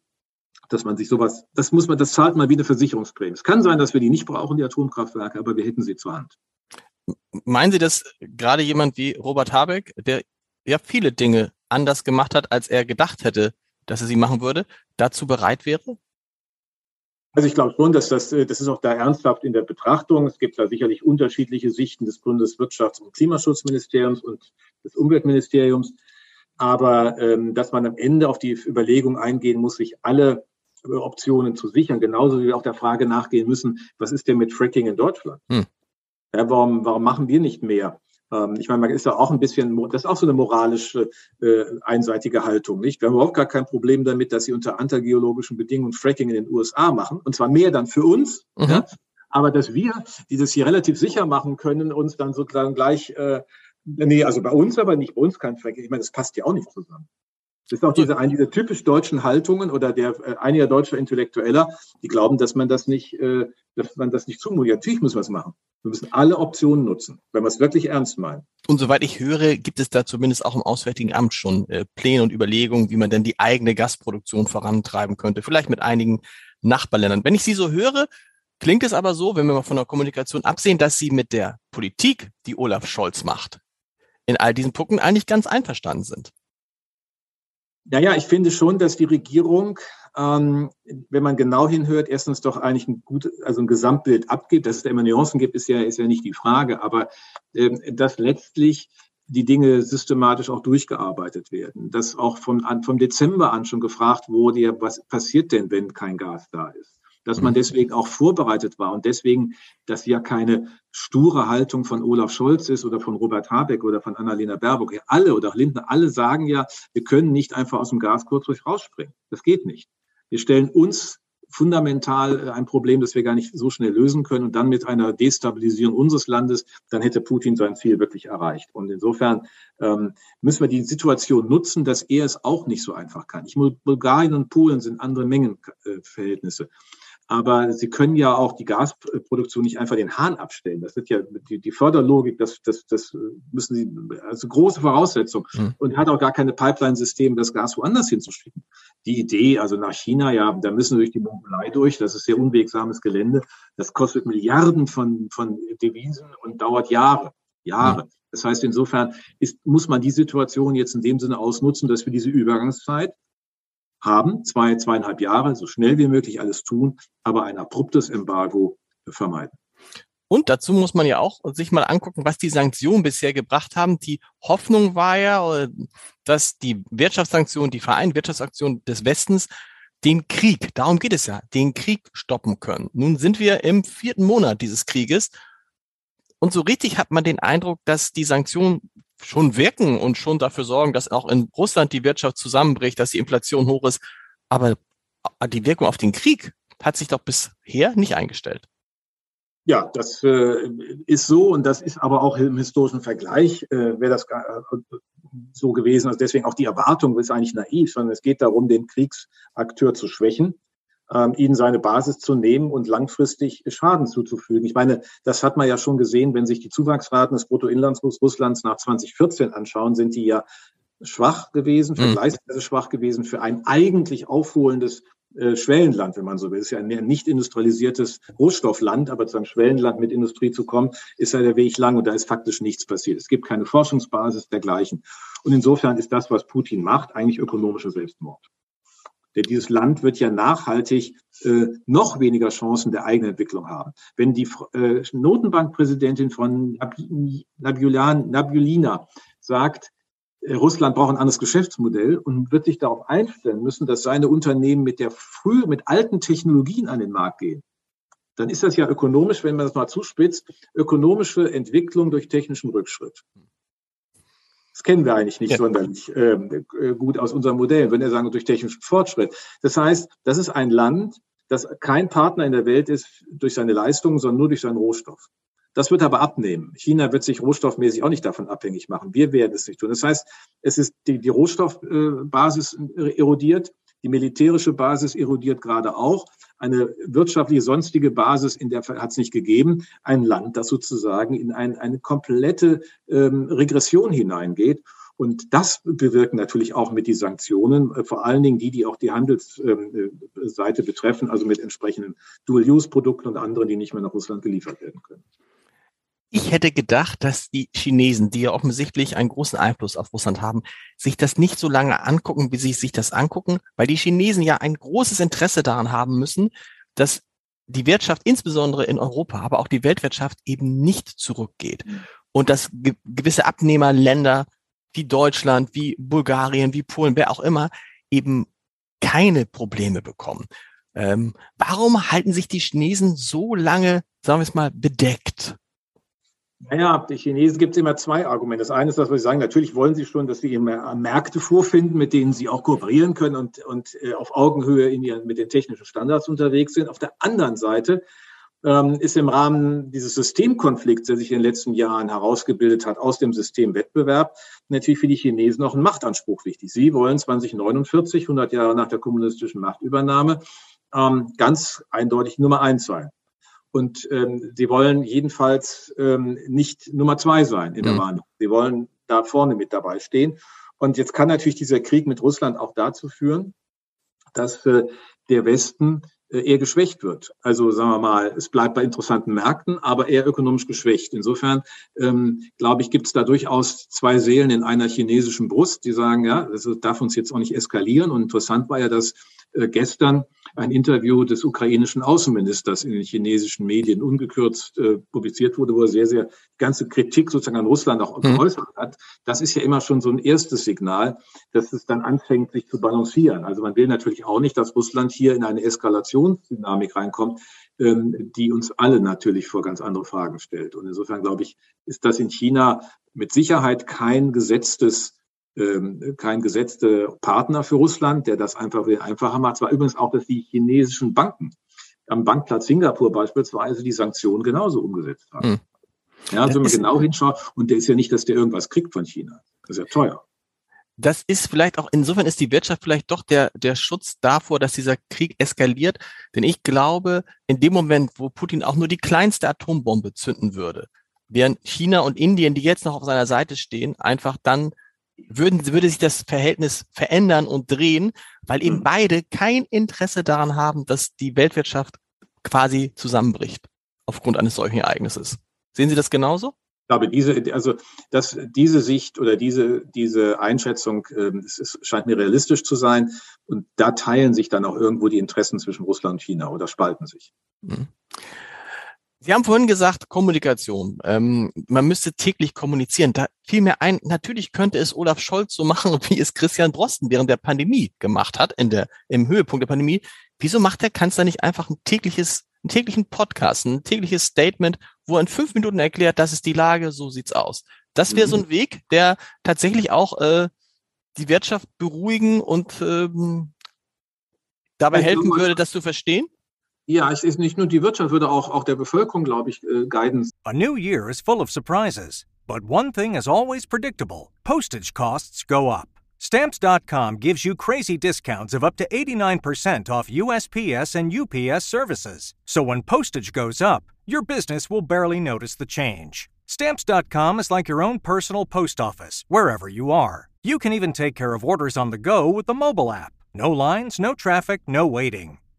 dass man sich sowas, das muss man, das zahlt mal wieder Versicherungsprämie. Es kann sein, dass wir die nicht brauchen, die Atomkraftwerke, aber wir hätten sie zur Hand. Meinen Sie, dass gerade jemand wie Robert Habeck, der ja viele Dinge anders gemacht hat, als er gedacht hätte, dass er sie machen würde, dazu bereit wäre? Also ich glaube schon, dass das, äh, das ist auch da ernsthaft in der Betrachtung. Es gibt da sicherlich unterschiedliche Sichten des Bundeswirtschafts- und Klimaschutzministeriums und des Umweltministeriums. Aber ähm, dass man am Ende auf die Überlegung eingehen muss, sich alle Optionen zu sichern, genauso wie wir auch der Frage nachgehen müssen, was ist denn mit Fracking in Deutschland? Hm. Ja, warum, warum machen wir nicht mehr? Ähm, ich meine, man ist ja auch ein bisschen, das ist auch so eine moralische, äh, einseitige Haltung, nicht? Wir haben überhaupt gar kein Problem damit, dass sie unter antigeologischen Bedingungen Fracking in den USA machen, und zwar mehr dann für uns, mhm. ja? aber dass wir, die das hier relativ sicher machen können, uns dann sozusagen gleich, äh, nee, also bei uns aber nicht, bei uns kein Fracking. Ich meine, das passt ja auch nicht zusammen. Das ist auch diese, eine dieser typisch deutschen Haltungen oder der äh, einiger deutscher Intellektueller, die glauben, dass man das nicht, äh, dass man das nicht zumutet. Natürlich müssen wir es machen. Wir müssen alle Optionen nutzen, wenn wir es wirklich ernst meinen. Und soweit ich höre, gibt es da zumindest auch im Auswärtigen Amt schon äh, Pläne und Überlegungen, wie man denn die eigene Gasproduktion vorantreiben könnte. Vielleicht mit einigen Nachbarländern. Wenn ich Sie so höre, klingt es aber so, wenn wir mal von der Kommunikation absehen, dass Sie mit der Politik, die Olaf Scholz macht, in all diesen Punkten eigentlich ganz einverstanden sind. Naja, ich finde schon, dass die Regierung, ähm, wenn man genau hinhört, erstens doch eigentlich ein gut, also ein Gesamtbild abgibt. Dass es da immer Nuancen gibt, ist ja, ist ja nicht die Frage, aber ähm, dass letztlich die Dinge systematisch auch durchgearbeitet werden. Dass auch vom, vom Dezember an schon gefragt wurde, ja, was passiert denn, wenn kein Gas da ist? Dass man deswegen auch vorbereitet war und deswegen, dass ja keine sture Haltung von Olaf Scholz ist oder von Robert Habeck oder von Annalena Baerbock. Alle oder Lindner, alle sagen ja, wir können nicht einfach aus dem Gas kurz durch rausspringen. Das geht nicht. Wir stellen uns fundamental äh, ein Problem, das wir gar nicht so schnell lösen können. Und dann mit einer Destabilisierung unseres Landes, dann hätte Putin sein Ziel wirklich erreicht. Und insofern ähm, müssen wir die Situation nutzen, dass er es auch nicht so einfach kann. Ich, Bulgarien und Polen sind andere Mengenverhältnisse. Aber sie können ja auch die Gasproduktion nicht einfach den Hahn abstellen. Das wird ja die, die Förderlogik, das, das, das müssen sie, also große Voraussetzung. Mhm. Und hat auch gar keine Pipeline-System, das Gas woanders hinzuschicken. Die Idee, also nach China, ja, da müssen wir durch die Mongolei durch. Das ist sehr unwegsames Gelände. Das kostet Milliarden von, von Devisen und dauert Jahre. Jahre. Mhm. Das heißt, insofern ist, muss man die Situation jetzt in dem Sinne ausnutzen, dass wir diese Übergangszeit haben, zwei, zweieinhalb Jahre, so schnell wie möglich alles tun, aber ein abruptes Embargo vermeiden. Und dazu muss man ja auch sich mal angucken, was die Sanktionen bisher gebracht haben. Die Hoffnung war ja, dass die Wirtschaftssanktionen, die Vereinten Wirtschaftsaktionen des Westens den Krieg, darum geht es ja, den Krieg stoppen können. Nun sind wir im vierten Monat dieses Krieges und so richtig hat man den Eindruck, dass die Sanktionen schon wirken und schon dafür sorgen, dass auch in Russland die Wirtschaft zusammenbricht, dass die Inflation hoch ist. Aber die Wirkung auf den Krieg hat sich doch bisher nicht eingestellt. Ja, das äh, ist so und das ist aber auch im historischen Vergleich, äh, wäre das äh, so gewesen. Also deswegen auch die Erwartung ist eigentlich naiv, sondern es geht darum, den Kriegsakteur zu schwächen ähm, ihnen seine Basis zu nehmen und langfristig Schaden zuzufügen. Ich meine, das hat man ja schon gesehen, wenn sich die Zuwachsraten des Bruttoinlandsproducts Russlands nach 2014 anschauen, sind die ja schwach gewesen, mhm. vergleichsweise schwach gewesen für ein eigentlich aufholendes äh, Schwellenland, wenn man so will. Es ist ja ein nicht industrialisiertes Rohstoffland, aber zu einem Schwellenland mit Industrie zu kommen, ist ja der Weg lang und da ist faktisch nichts passiert. Es gibt keine Forschungsbasis dergleichen. Und insofern ist das, was Putin macht, eigentlich ökonomischer Selbstmord. Denn dieses Land wird ja nachhaltig äh, noch weniger Chancen der eigenen Entwicklung haben. Wenn die äh, Notenbankpräsidentin von Nabulina sagt, äh, Russland braucht ein anderes Geschäftsmodell und wird sich darauf einstellen müssen, dass seine Unternehmen mit der früh, mit alten Technologien an den Markt gehen, dann ist das ja ökonomisch, wenn man das mal zuspitzt, ökonomische Entwicklung durch technischen Rückschritt. Das kennen wir eigentlich nicht ja. sonderlich ähm, äh, gut aus unserem Modell, wenn wir sagen, durch technischen Fortschritt. Das heißt, das ist ein Land, das kein Partner in der Welt ist durch seine Leistungen, sondern nur durch seinen Rohstoff. Das wird aber abnehmen. China wird sich rohstoffmäßig auch nicht davon abhängig machen. Wir werden es nicht tun. Das heißt, es ist die, die Rohstoffbasis äh, erodiert, die militärische Basis erodiert gerade auch. Eine wirtschaftliche sonstige Basis in der hat es nicht gegeben. Ein Land, das sozusagen in ein, eine komplette ähm, Regression hineingeht. Und das bewirken natürlich auch mit die Sanktionen, äh, vor allen Dingen die, die auch die Handelsseite ähm, äh, betreffen, also mit entsprechenden Dual-Use-Produkten und anderen, die nicht mehr nach Russland geliefert werden können. Ich hätte gedacht, dass die Chinesen, die ja offensichtlich einen großen Einfluss auf Russland haben, sich das nicht so lange angucken, wie sie sich das angucken, weil die Chinesen ja ein großes Interesse daran haben müssen, dass die Wirtschaft, insbesondere in Europa, aber auch die Weltwirtschaft eben nicht zurückgeht. Mhm. Und dass ge gewisse Abnehmerländer wie Deutschland, wie Bulgarien, wie Polen, wer auch immer, eben keine Probleme bekommen. Ähm, warum halten sich die Chinesen so lange, sagen wir es mal, bedeckt? Naja, die Chinesen gibt es immer zwei Argumente. Das eine ist, dass wir sagen, natürlich wollen sie schon, dass sie immer Märkte vorfinden, mit denen sie auch kooperieren können und, und äh, auf Augenhöhe in ihren, mit den technischen Standards unterwegs sind. Auf der anderen Seite ähm, ist im Rahmen dieses Systemkonflikts, der sich in den letzten Jahren herausgebildet hat, aus dem Systemwettbewerb, natürlich für die Chinesen auch ein Machtanspruch wichtig. Sie wollen 2049, 100 Jahre nach der kommunistischen Machtübernahme, ähm, ganz eindeutig Nummer eins sein. Und ähm, sie wollen jedenfalls ähm, nicht Nummer zwei sein in der mhm. Warnung. Sie wollen da vorne mit dabei stehen. Und jetzt kann natürlich dieser Krieg mit Russland auch dazu führen, dass äh, der Westen äh, eher geschwächt wird. Also sagen wir mal, es bleibt bei interessanten Märkten, aber eher ökonomisch geschwächt. Insofern ähm, glaube ich, gibt es da durchaus zwei Seelen in einer chinesischen Brust, die sagen, ja, das darf uns jetzt auch nicht eskalieren. Und interessant war ja, dass äh, gestern ein Interview des ukrainischen Außenministers in den chinesischen Medien ungekürzt äh, publiziert wurde, wo er sehr, sehr ganze Kritik sozusagen an Russland auch mhm. geäußert hat. Das ist ja immer schon so ein erstes Signal, dass es dann anfängt, sich zu balancieren. Also man will natürlich auch nicht, dass Russland hier in eine Eskalationsdynamik reinkommt, ähm, die uns alle natürlich vor ganz andere Fragen stellt. Und insofern glaube ich, ist das in China mit Sicherheit kein gesetztes kein gesetzter Partner für Russland, der das einfach einfacher macht. Es war übrigens auch, dass die chinesischen Banken am Bankplatz Singapur beispielsweise die Sanktionen genauso umgesetzt haben. Hm. Ja, also wenn man genau hinschaut, und der ist ja nicht, dass der irgendwas kriegt von China. Das ist ja teuer. das ist vielleicht auch, insofern ist die Wirtschaft vielleicht doch der, der Schutz davor, dass dieser Krieg eskaliert. Denn ich glaube, in dem Moment, wo Putin auch nur die kleinste Atombombe zünden würde, während China und Indien, die jetzt noch auf seiner Seite stehen, einfach dann würden, würde sich das Verhältnis verändern und drehen, weil eben mhm. beide kein Interesse daran haben, dass die Weltwirtschaft quasi zusammenbricht aufgrund eines solchen Ereignisses. Sehen Sie das genauso? Ich glaube, diese, also dass diese Sicht oder diese, diese Einschätzung, äh, es ist, scheint mir realistisch zu sein. Und da teilen sich dann auch irgendwo die Interessen zwischen Russland und China oder spalten sich. Mhm. Sie haben vorhin gesagt, Kommunikation. Ähm, man müsste täglich kommunizieren. Da fiel mir ein, natürlich könnte es Olaf Scholz so machen, wie es Christian Drosten während der Pandemie gemacht hat, in der, im Höhepunkt der Pandemie. Wieso macht der Kanzler nicht einfach ein tägliches, einen täglichen Podcast, ein tägliches Statement, wo er in fünf Minuten erklärt, das ist die Lage, so sieht's aus. Das wäre so ein Weg, der tatsächlich auch äh, die Wirtschaft beruhigen und ähm, dabei helfen würde, das zu verstehen. Ja, es ist nicht nur die Wirtschaft, würde auch, auch der Bevölkerung, glaube ich, äh, Guidance. A new year is full of surprises, but one thing is always predictable. Postage costs go up. Stamps.com gives you crazy discounts of up to 89% off USPS and UPS services. So when postage goes up, your business will barely notice the change. Stamps.com is like your own personal post office, wherever you are. You can even take care of orders on the go with the mobile app. No lines, no traffic, no waiting.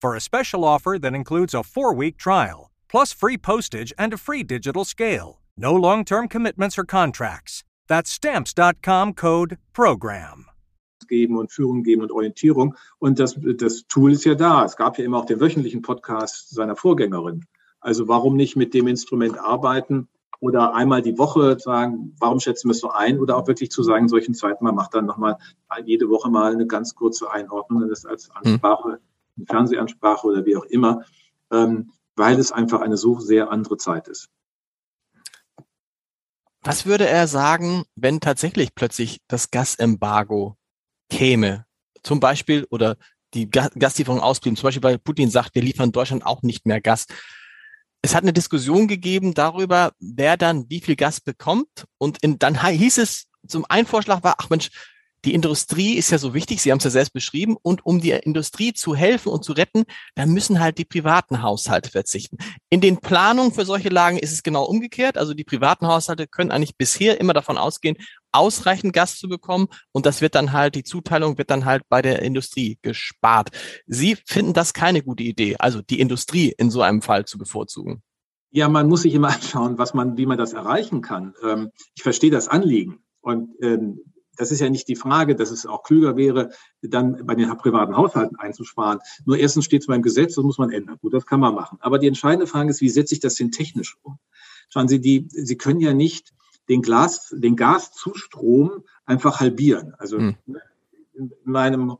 for a special offer that includes a four week trial, plus free postage and a free digital scale. No long term commitments or contracts. That's stamps.com code PROGRAM. Geben und Führung geben und Orientierung. Und das, das Tool ist ja da. Es gab ja immer auch den wöchentlichen Podcast seiner Vorgängerin. Also warum nicht mit dem Instrument arbeiten oder einmal die Woche sagen, warum schätzen wir es so ein? Oder auch wirklich zu sagen, in solchen Zeiten, man macht dann nochmal jede Woche mal eine ganz kurze Einordnung, das als hm. Ansprache Fernsehansprache oder wie auch immer, ähm, weil es einfach eine so sehr andere Zeit ist. Was würde er sagen, wenn tatsächlich plötzlich das Gasembargo käme? Zum Beispiel, oder die Gaslieferung ausblieben. Zum Beispiel, weil Putin sagt, wir liefern Deutschland auch nicht mehr Gas. Es hat eine Diskussion gegeben darüber, wer dann wie viel Gas bekommt. Und in, dann hieß es, zum einen Vorschlag war, ach Mensch, die Industrie ist ja so wichtig, Sie haben es ja selbst beschrieben, und um die Industrie zu helfen und zu retten, da müssen halt die privaten Haushalte verzichten. In den Planungen für solche Lagen ist es genau umgekehrt. Also die privaten Haushalte können eigentlich bisher immer davon ausgehen, ausreichend Gas zu bekommen und das wird dann halt, die Zuteilung wird dann halt bei der Industrie gespart. Sie finden das keine gute Idee, also die Industrie in so einem Fall zu bevorzugen. Ja, man muss sich immer anschauen, was man, wie man das erreichen kann. Ähm, ich verstehe das Anliegen. Und ähm, das ist ja nicht die Frage, dass es auch klüger wäre, dann bei den privaten Haushalten einzusparen. Nur erstens steht es beim Gesetz, das muss man ändern. Gut, das kann man machen. Aber die entscheidende Frage ist, wie setze ich das denn technisch um? Schauen Sie, die, Sie können ja nicht den Glas, den Gaszustrom einfach halbieren. Also hm in meinem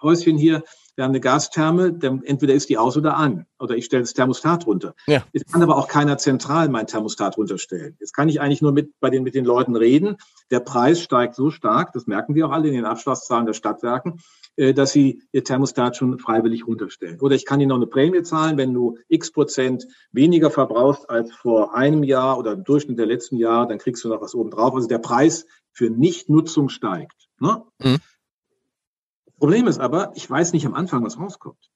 Häuschen hier, wir haben eine Gastherme, dann entweder ist die aus oder an. Oder ich stelle das Thermostat runter. Ja. Jetzt kann aber auch keiner zentral mein Thermostat runterstellen. Jetzt kann ich eigentlich nur mit, bei den, mit den Leuten reden. Der Preis steigt so stark, das merken wir auch alle in den Abschlusszahlen der Stadtwerken, äh, dass sie ihr Thermostat schon freiwillig runterstellen. Oder ich kann ihnen noch eine Prämie zahlen, wenn du x Prozent weniger verbrauchst als vor einem Jahr oder im Durchschnitt der letzten Jahre, dann kriegst du noch was oben drauf. Also der Preis für Nichtnutzung steigt. Ne? Mhm. Problem ist aber, ich weiß nicht am Anfang, was rauskommt.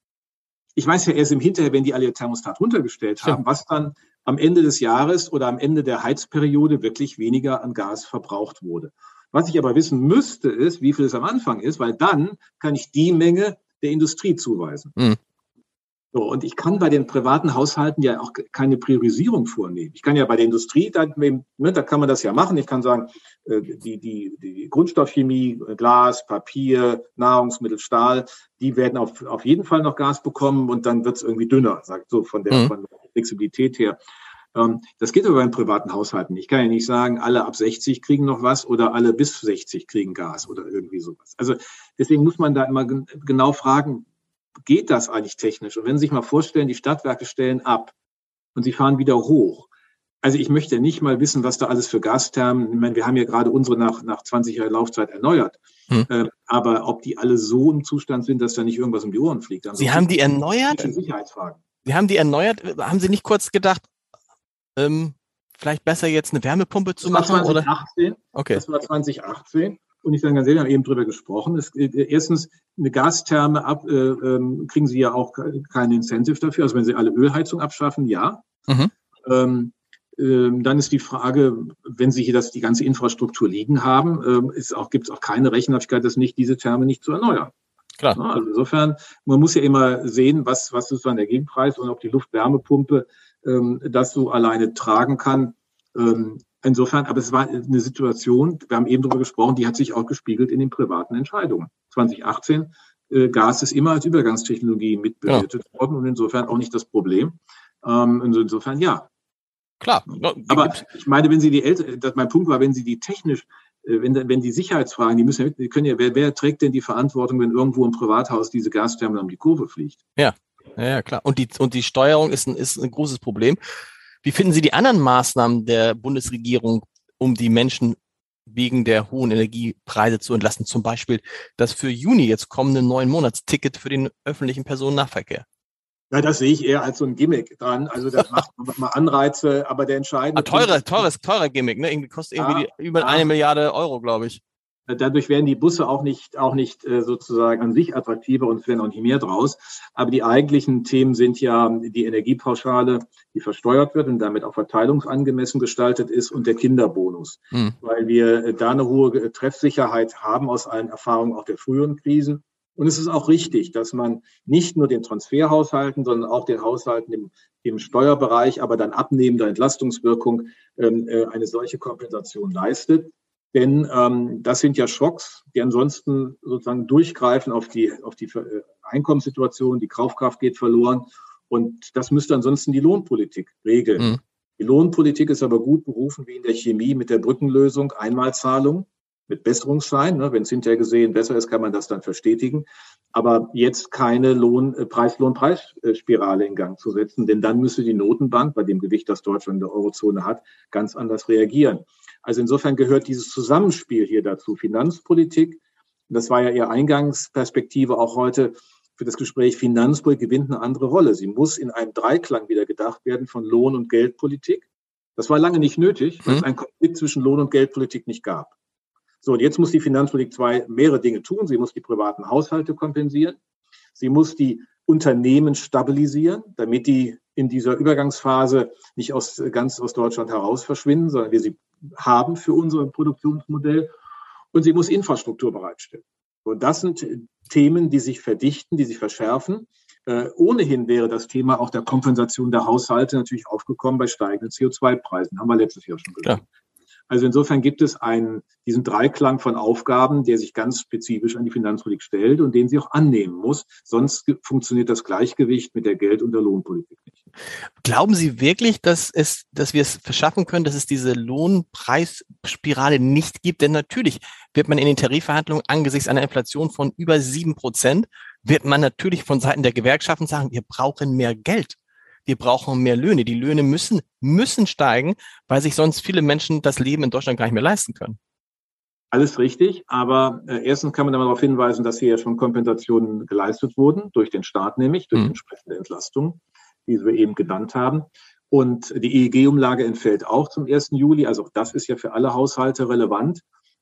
Ich weiß ja erst im Hinterher, wenn die alle ihr Thermostat runtergestellt haben, was dann am Ende des Jahres oder am Ende der Heizperiode wirklich weniger an Gas verbraucht wurde. Was ich aber wissen müsste, ist, wie viel es am Anfang ist, weil dann kann ich die Menge der Industrie zuweisen. Mhm. So, und ich kann bei den privaten Haushalten ja auch keine Priorisierung vornehmen. Ich kann ja bei der Industrie, da, ne, da kann man das ja machen. Ich kann sagen, äh, die, die, die Grundstoffchemie, Glas, Papier, Nahrungsmittel, Stahl, die werden auf, auf jeden Fall noch Gas bekommen und dann wird es irgendwie dünner, sagt so von der, mhm. von der Flexibilität her. Ähm, das geht aber beim privaten Haushalten. Ich kann ja nicht sagen, alle ab 60 kriegen noch was oder alle bis 60 kriegen Gas oder irgendwie sowas. Also deswegen muss man da immer genau fragen, geht das eigentlich technisch? Und wenn Sie sich mal vorstellen, die Stadtwerke stellen ab und sie fahren wieder hoch. Also ich möchte nicht mal wissen, was da alles für Gasthermen, ich meine, wir haben ja gerade unsere nach, nach 20 Jahren Laufzeit erneuert. Hm. Äh, aber ob die alle so im Zustand sind, dass da nicht irgendwas um die Ohren fliegt. Dann Sie haben die erneuert? Sicherheitsfragen. Sie haben die erneuert. Haben Sie nicht kurz gedacht, ähm, vielleicht besser jetzt eine Wärmepumpe zu machen? 2018. Oder? Okay. Das war 2018. Und ich sage ganz ehrlich, wir haben eben drüber gesprochen. Es, äh, erstens, eine Gastherme ab, äh, äh, kriegen Sie ja auch keinen Incentive dafür. Also wenn Sie alle Ölheizung abschaffen, ja. Mhm. Ähm, ähm, dann ist die Frage, wenn Sie hier das, die ganze Infrastruktur liegen haben, ähm, ist auch, gibt es auch keine Rechenhaftigkeit, das nicht, diese Therme nicht zu erneuern. Klar. Also insofern, man muss ja immer sehen, was, was ist dann der Gegenpreis und ob die Luftwärmepumpe ähm, das so alleine tragen kann. Ähm, insofern, aber es war eine Situation, wir haben eben darüber gesprochen, die hat sich auch gespiegelt in den privaten Entscheidungen. 2018, äh, Gas ist immer als Übergangstechnologie mitbewertet ja. worden und insofern auch nicht das Problem. Ähm, insofern ja, Klar. Aber ich meine, wenn Sie die Eltern, mein Punkt war, wenn Sie die technisch, äh, wenn, wenn die Sicherheitsfragen, die müssen ja, die können ja, wer, wer trägt denn die Verantwortung, wenn irgendwo im Privathaus diese Gastherme um die Kurve fliegt? Ja, ja, klar. Und die, und die Steuerung ist ein, ist ein großes Problem. Wie finden Sie die anderen Maßnahmen der Bundesregierung, um die Menschen wegen der hohen Energiepreise zu entlasten? Zum Beispiel das für Juni jetzt kommende neun Monatsticket für den öffentlichen Personennahverkehr. Ja, das sehe ich eher als so ein Gimmick dran. Also das macht mal Anreize, aber der entscheidende. Ah, teure, teures, teurer Gimmick, ne? Irgendwie kostet irgendwie ja, über ja. eine Milliarde Euro, glaube ich. Dadurch werden die Busse auch nicht, auch nicht äh, sozusagen an sich attraktiver und es werden auch nicht mehr draus. Aber die eigentlichen Themen sind ja die Energiepauschale, die versteuert wird und damit auch verteilungsangemessen gestaltet ist und der Kinderbonus. Hm. Weil wir äh, da eine hohe Treffsicherheit haben aus allen Erfahrungen auch der früheren Krisen und es ist auch richtig, dass man nicht nur den Transferhaushalten, sondern auch den Haushalten im, im Steuerbereich, aber dann abnehmender Entlastungswirkung ähm, äh, eine solche Kompensation leistet. Denn ähm, das sind ja Schocks, die ansonsten sozusagen durchgreifen auf die, auf die äh, Einkommenssituation, die Kaufkraft geht verloren. Und das müsste ansonsten die Lohnpolitik regeln. Mhm. Die Lohnpolitik ist aber gut berufen wie in der Chemie mit der Brückenlösung, Einmalzahlung mit Besserungsschein. Ne? Wenn es hinterher gesehen besser ist, kann man das dann verstetigen. Aber jetzt keine Lohn, äh, Preis-Lohn-Preisspirale in Gang zu setzen, denn dann müsste die Notenbank, bei dem Gewicht, das Deutschland in der Eurozone hat, ganz anders reagieren. Also insofern gehört dieses Zusammenspiel hier dazu. Finanzpolitik, das war ja Ihre Eingangsperspektive auch heute für das Gespräch, Finanzpolitik gewinnt eine andere Rolle. Sie muss in einem Dreiklang wieder gedacht werden von Lohn- und Geldpolitik. Das war lange nicht nötig, weil mhm. es einen Konflikt zwischen Lohn- und Geldpolitik nicht gab. So, und jetzt muss die Finanzpolitik zwei mehrere Dinge tun. Sie muss die privaten Haushalte kompensieren. Sie muss die Unternehmen stabilisieren, damit die in dieser Übergangsphase nicht aus, ganz aus Deutschland heraus verschwinden, sondern wir sie haben für unser Produktionsmodell. Und sie muss Infrastruktur bereitstellen. Und das sind Themen, die sich verdichten, die sich verschärfen. Äh, ohnehin wäre das Thema auch der Kompensation der Haushalte natürlich aufgekommen bei steigenden CO2-Preisen. Haben wir letztes Jahr schon gesagt. Ja. Also insofern gibt es einen, diesen Dreiklang von Aufgaben, der sich ganz spezifisch an die Finanzpolitik stellt und den sie auch annehmen muss. Sonst funktioniert das Gleichgewicht mit der Geld- und der Lohnpolitik nicht. Glauben Sie wirklich, dass es, dass wir es verschaffen können, dass es diese Lohnpreisspirale nicht gibt? Denn natürlich wird man in den Tarifverhandlungen angesichts einer Inflation von über sieben Prozent, wird man natürlich von Seiten der Gewerkschaften sagen, wir brauchen mehr Geld wir brauchen mehr Löhne. Die Löhne müssen, müssen steigen, weil sich sonst viele Menschen das Leben in Deutschland gar nicht mehr leisten können. Alles richtig, aber äh, erstens kann man darauf hinweisen, dass hier ja schon Kompensationen geleistet wurden, durch den Staat nämlich, durch mhm. entsprechende Entlastung, die wir eben genannt haben. Und die EEG-Umlage entfällt auch zum 1. Juli, also auch das ist ja für alle Haushalte relevant.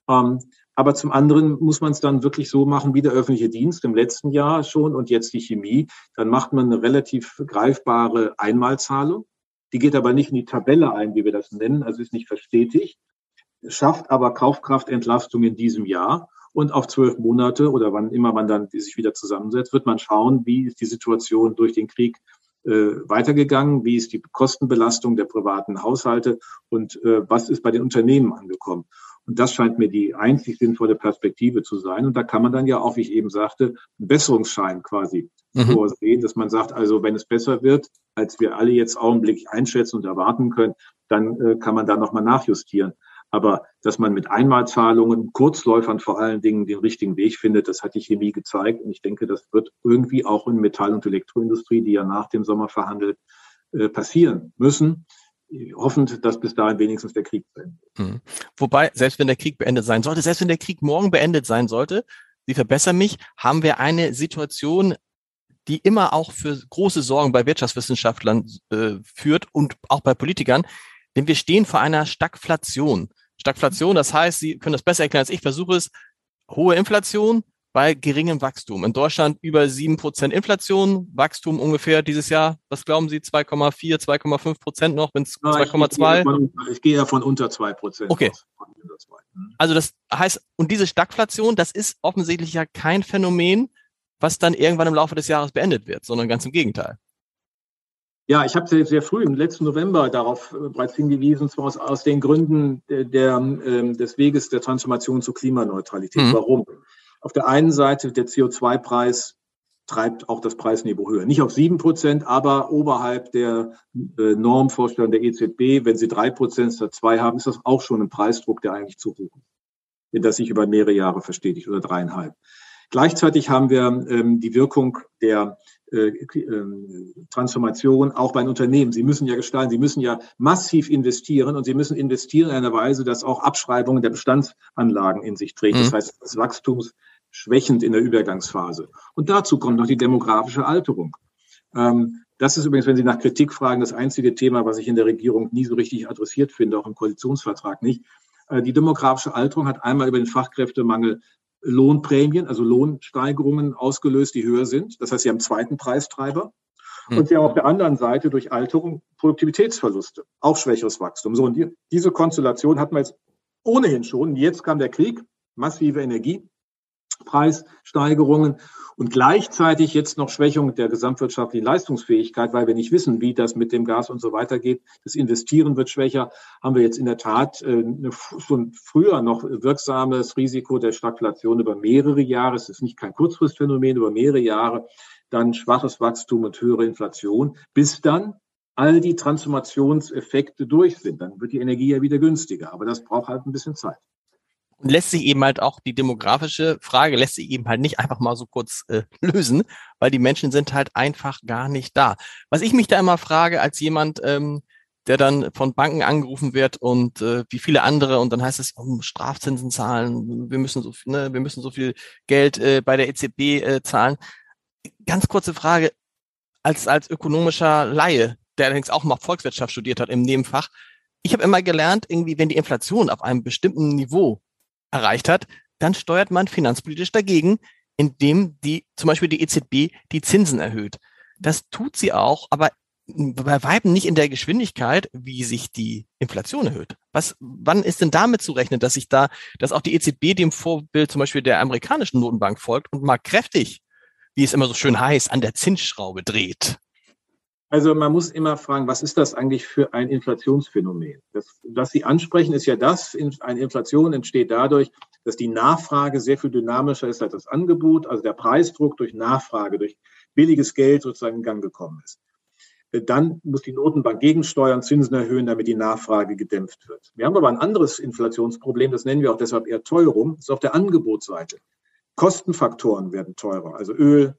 Ähm, aber zum anderen muss man es dann wirklich so machen wie der öffentliche Dienst im letzten Jahr schon und jetzt die Chemie. Dann macht man eine relativ greifbare Einmalzahlung. Die geht aber nicht in die Tabelle ein, wie wir das nennen, also ist nicht verstetigt, schafft aber Kaufkraftentlastung in diesem Jahr. Und auf zwölf Monate oder wann immer man dann sich wieder zusammensetzt, wird man schauen, wie ist die Situation durch den Krieg äh, weitergegangen, wie ist die Kostenbelastung der privaten Haushalte und äh, was ist bei den Unternehmen angekommen. Und das scheint mir die einzig sinnvolle Perspektive zu sein. Und da kann man dann ja auch, wie ich eben sagte, einen Besserungsschein quasi mhm. vorsehen, dass man sagt, also wenn es besser wird, als wir alle jetzt augenblicklich einschätzen und erwarten können, dann äh, kann man da nochmal nachjustieren. Aber dass man mit Einmalzahlungen, Kurzläufern vor allen Dingen den richtigen Weg findet, das hat die Chemie gezeigt. Und ich denke, das wird irgendwie auch in Metall- und Elektroindustrie, die ja nach dem Sommer verhandelt, äh, passieren müssen hoffend, dass bis dahin wenigstens der Krieg beendet. Hm. Wobei, selbst wenn der Krieg beendet sein sollte, selbst wenn der Krieg morgen beendet sein sollte, Sie verbessern mich, haben wir eine Situation, die immer auch für große Sorgen bei Wirtschaftswissenschaftlern äh, führt und auch bei Politikern, denn wir stehen vor einer Stagflation. Stagflation, das heißt, Sie können das besser erklären als ich, versuche es, hohe Inflation, bei geringem Wachstum. In Deutschland über sieben Prozent Inflation, Wachstum ungefähr dieses Jahr, was glauben Sie, 2,4, 2,5 Prozent noch, wenn es 2,2? Ich gehe ja von unter zwei Prozent. Okay. Mhm. Also das heißt, und diese Stagflation, das ist offensichtlich ja kein Phänomen, was dann irgendwann im Laufe des Jahres beendet wird, sondern ganz im Gegenteil. Ja, ich habe sehr, sehr früh im letzten November darauf äh, bereits hingewiesen, zwar aus, aus den Gründen der, der, äh, des Weges der Transformation zur Klimaneutralität. Mhm. Warum? Auf der einen Seite der CO2-Preis treibt auch das Preisniveau höher. Nicht auf sieben Prozent, aber oberhalb der äh, Normvorstellung der EZB. Wenn Sie drei Prozent statt zwei haben, ist das auch schon ein Preisdruck, der eigentlich zu hoch ist. Wenn das sich über mehrere Jahre verstetigt oder dreieinhalb. Gleichzeitig haben wir ähm, die Wirkung der Transformation auch bei Unternehmen. Sie müssen ja gestalten, sie müssen ja massiv investieren und sie müssen investieren in einer Weise, dass auch Abschreibungen der Bestandsanlagen in sich trägt. Mhm. Das heißt, das Wachstums schwächend in der Übergangsphase. Und dazu kommt noch die demografische Alterung. Ähm, das ist übrigens, wenn Sie nach Kritik fragen, das einzige Thema, was ich in der Regierung nie so richtig adressiert finde, auch im Koalitionsvertrag nicht. Äh, die demografische Alterung hat einmal über den Fachkräftemangel Lohnprämien, also Lohnsteigerungen ausgelöst, die höher sind. Das heißt, sie haben zweiten Preistreiber. Hm. Und sie haben auf der anderen Seite durch Alterung Produktivitätsverluste, auch schwächeres Wachstum. So, und die, diese Konstellation hatten wir jetzt ohnehin schon. Jetzt kam der Krieg, massive Energiepreissteigerungen und gleichzeitig jetzt noch Schwächung der gesamtwirtschaftlichen Leistungsfähigkeit, weil wir nicht wissen, wie das mit dem Gas und so weiter geht. Das Investieren wird schwächer. Haben wir jetzt in der Tat äh, schon früher noch wirksames Risiko der Stagflation über mehrere Jahre. Es ist nicht kein Kurzfristphänomen, über mehrere Jahre. Dann schwaches Wachstum und höhere Inflation, bis dann all die Transformationseffekte durch sind. Dann wird die Energie ja wieder günstiger. Aber das braucht halt ein bisschen Zeit. Und lässt sich eben halt auch die demografische Frage lässt sich eben halt nicht einfach mal so kurz äh, lösen, weil die Menschen sind halt einfach gar nicht da. Was ich mich da immer frage als jemand, ähm, der dann von Banken angerufen wird und äh, wie viele andere und dann heißt es um Strafzinsen zahlen, wir müssen so ne, wir müssen so viel Geld äh, bei der EZB äh, zahlen. Ganz kurze Frage als als ökonomischer Laie, der allerdings auch mal Volkswirtschaft studiert hat im Nebenfach. Ich habe immer gelernt, irgendwie wenn die Inflation auf einem bestimmten Niveau erreicht hat, dann steuert man finanzpolitisch dagegen, indem die, zum Beispiel die EZB die Zinsen erhöht. Das tut sie auch, aber bei Weitem nicht in der Geschwindigkeit, wie sich die Inflation erhöht. Was, wann ist denn damit zu rechnen, dass sich da, dass auch die EZB dem Vorbild zum Beispiel der amerikanischen Notenbank folgt und mal kräftig, wie es immer so schön heißt, an der Zinsschraube dreht? Also man muss immer fragen, was ist das eigentlich für ein Inflationsphänomen? Das, was Sie ansprechen, ist ja das, eine Inflation entsteht dadurch, dass die Nachfrage sehr viel dynamischer ist als das Angebot, also der Preisdruck durch Nachfrage, durch billiges Geld sozusagen in Gang gekommen ist. Dann muss die Notenbank gegensteuern, Zinsen erhöhen, damit die Nachfrage gedämpft wird. Wir haben aber ein anderes Inflationsproblem, das nennen wir auch deshalb eher Teuerung, das ist auf der Angebotsseite. Kostenfaktoren werden teurer, also Öl,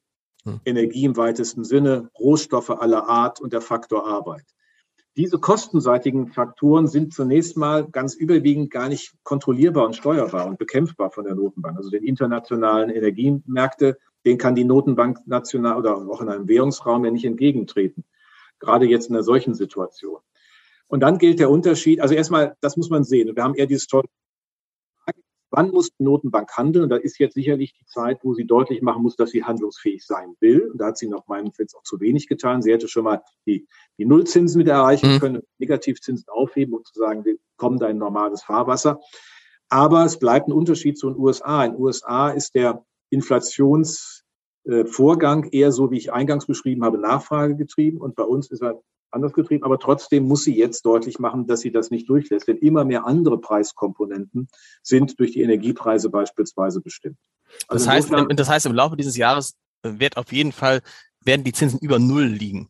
Energie im weitesten Sinne, Rohstoffe aller Art und der Faktor Arbeit. Diese kostenseitigen Faktoren sind zunächst mal ganz überwiegend gar nicht kontrollierbar und steuerbar und bekämpfbar von der Notenbank. Also den internationalen Energiemärkte, den kann die Notenbank national oder auch in einem Währungsraum ja nicht entgegentreten. Gerade jetzt in einer solchen Situation. Und dann gilt der Unterschied, also erstmal, das muss man sehen. Wir haben eher dieses tolle Wann muss die Notenbank handeln? Und da ist jetzt sicherlich die Zeit, wo sie deutlich machen muss, dass sie handlungsfähig sein will. Und da hat sie nach meinem Empfinden auch zu wenig getan. Sie hätte schon mal die, die Nullzinsen wieder erreichen mhm. können, Negativzinsen aufheben und zu sagen, wir kommen da in normales Fahrwasser. Aber es bleibt ein Unterschied zu den USA. In den USA ist der Inflationsvorgang eher so, wie ich eingangs beschrieben habe, Nachfrage getrieben. Und bei uns ist er anders getrieben. Aber trotzdem muss sie jetzt deutlich machen, dass sie das nicht durchlässt. Denn immer mehr andere Preiskomponenten sind durch die Energiepreise beispielsweise bestimmt. Also das, heißt, das heißt, im Laufe dieses Jahres wird auf jeden Fall werden die Zinsen über Null liegen?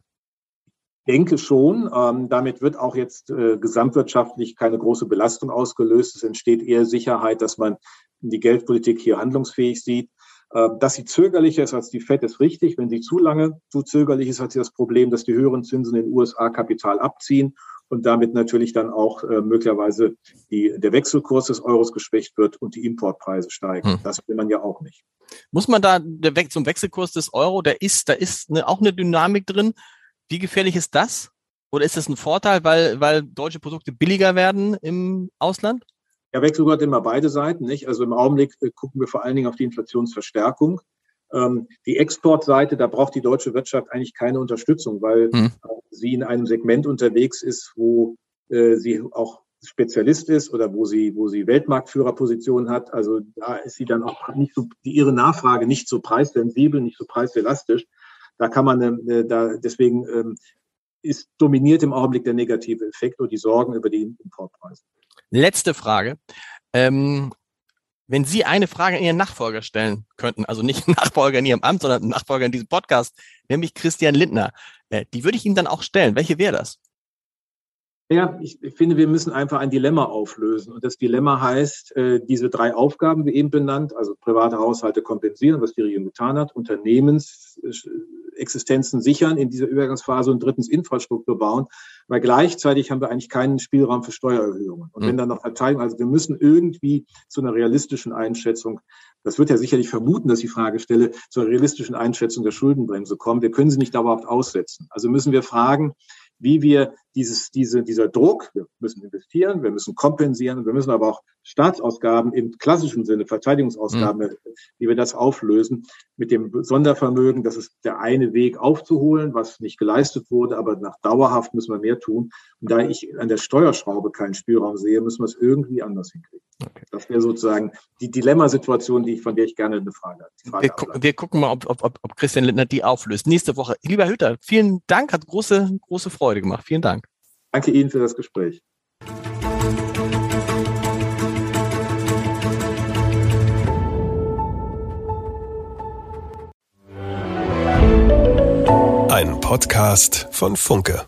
denke schon. Ähm, damit wird auch jetzt äh, gesamtwirtschaftlich keine große Belastung ausgelöst. Es entsteht eher Sicherheit, dass man die Geldpolitik hier handlungsfähig sieht. Äh, dass sie zögerlicher ist als die FED, ist richtig. Wenn sie zu lange zu zögerlich ist, hat sie das Problem, dass die höheren Zinsen in den USA Kapital abziehen und damit natürlich dann auch äh, möglicherweise die, der Wechselkurs des Euros geschwächt wird und die Importpreise steigen. Hm. Das will man ja auch nicht. Muss man da der Weg zum Wechselkurs des Euro, der ist, da ist eine, auch eine Dynamik drin. Wie gefährlich ist das? Oder ist das ein Vorteil, weil, weil deutsche Produkte billiger werden im Ausland? Wechselkurs hat immer beide Seiten, nicht? Also im Augenblick äh, gucken wir vor allen Dingen auf die Inflationsverstärkung. Ähm, die Exportseite, da braucht die deutsche Wirtschaft eigentlich keine Unterstützung, weil mhm. sie in einem Segment unterwegs ist, wo äh, sie auch Spezialist ist oder wo sie, wo sie Weltmarktführerposition hat. Also da ist sie dann auch nicht so, ihre Nachfrage nicht so preissensibel, nicht so preiselastisch. Da kann man, äh, da, deswegen ähm, ist dominiert im Augenblick der negative Effekt und die Sorgen über die Importpreise. Letzte Frage. Ähm, wenn Sie eine Frage an Ihren Nachfolger stellen könnten, also nicht Nachfolger in Ihrem Amt, sondern Nachfolger in diesem Podcast, nämlich Christian Lindner, äh, die würde ich Ihnen dann auch stellen. Welche wäre das? Ja, ich finde, wir müssen einfach ein Dilemma auflösen. Und das Dilemma heißt, äh, diese drei Aufgaben, wie eben benannt, also private Haushalte kompensieren, was die Regierung getan hat, Unternehmensexistenzen sichern in dieser Übergangsphase und drittens Infrastruktur bauen, weil gleichzeitig haben wir eigentlich keinen Spielraum für Steuererhöhungen. Und wenn hm. dann noch Verteilung, also wir müssen irgendwie zu einer realistischen Einschätzung das wird ja sicherlich vermuten, dass ich die Frage stelle, zur realistischen Einschätzung der Schuldenbremse kommen. Wir können sie nicht dauerhaft aussetzen. Also müssen wir fragen, wie wir dieses, diese, dieser Druck, wir müssen investieren, wir müssen kompensieren, wir müssen aber auch Staatsausgaben im klassischen Sinne, Verteidigungsausgaben, mhm. wie wir das auflösen mit dem Sondervermögen. Das ist der eine Weg aufzuholen, was nicht geleistet wurde, aber nach dauerhaft müssen wir mehr tun. Und da ich an der Steuerschraube keinen Spielraum sehe, müssen wir es irgendwie anders hinkriegen. Okay. Das wäre sozusagen die Dilemmasituation, die ich, von der ich gerne eine Frage habe. Wir, gu wir, gucken mal, ob, ob, ob Christian Lindner die auflöst. Nächste Woche. Lieber Hütter, vielen Dank, hat große, große Freude gemacht. Vielen Dank. Danke Ihnen für das Gespräch. Ein Podcast von Funke.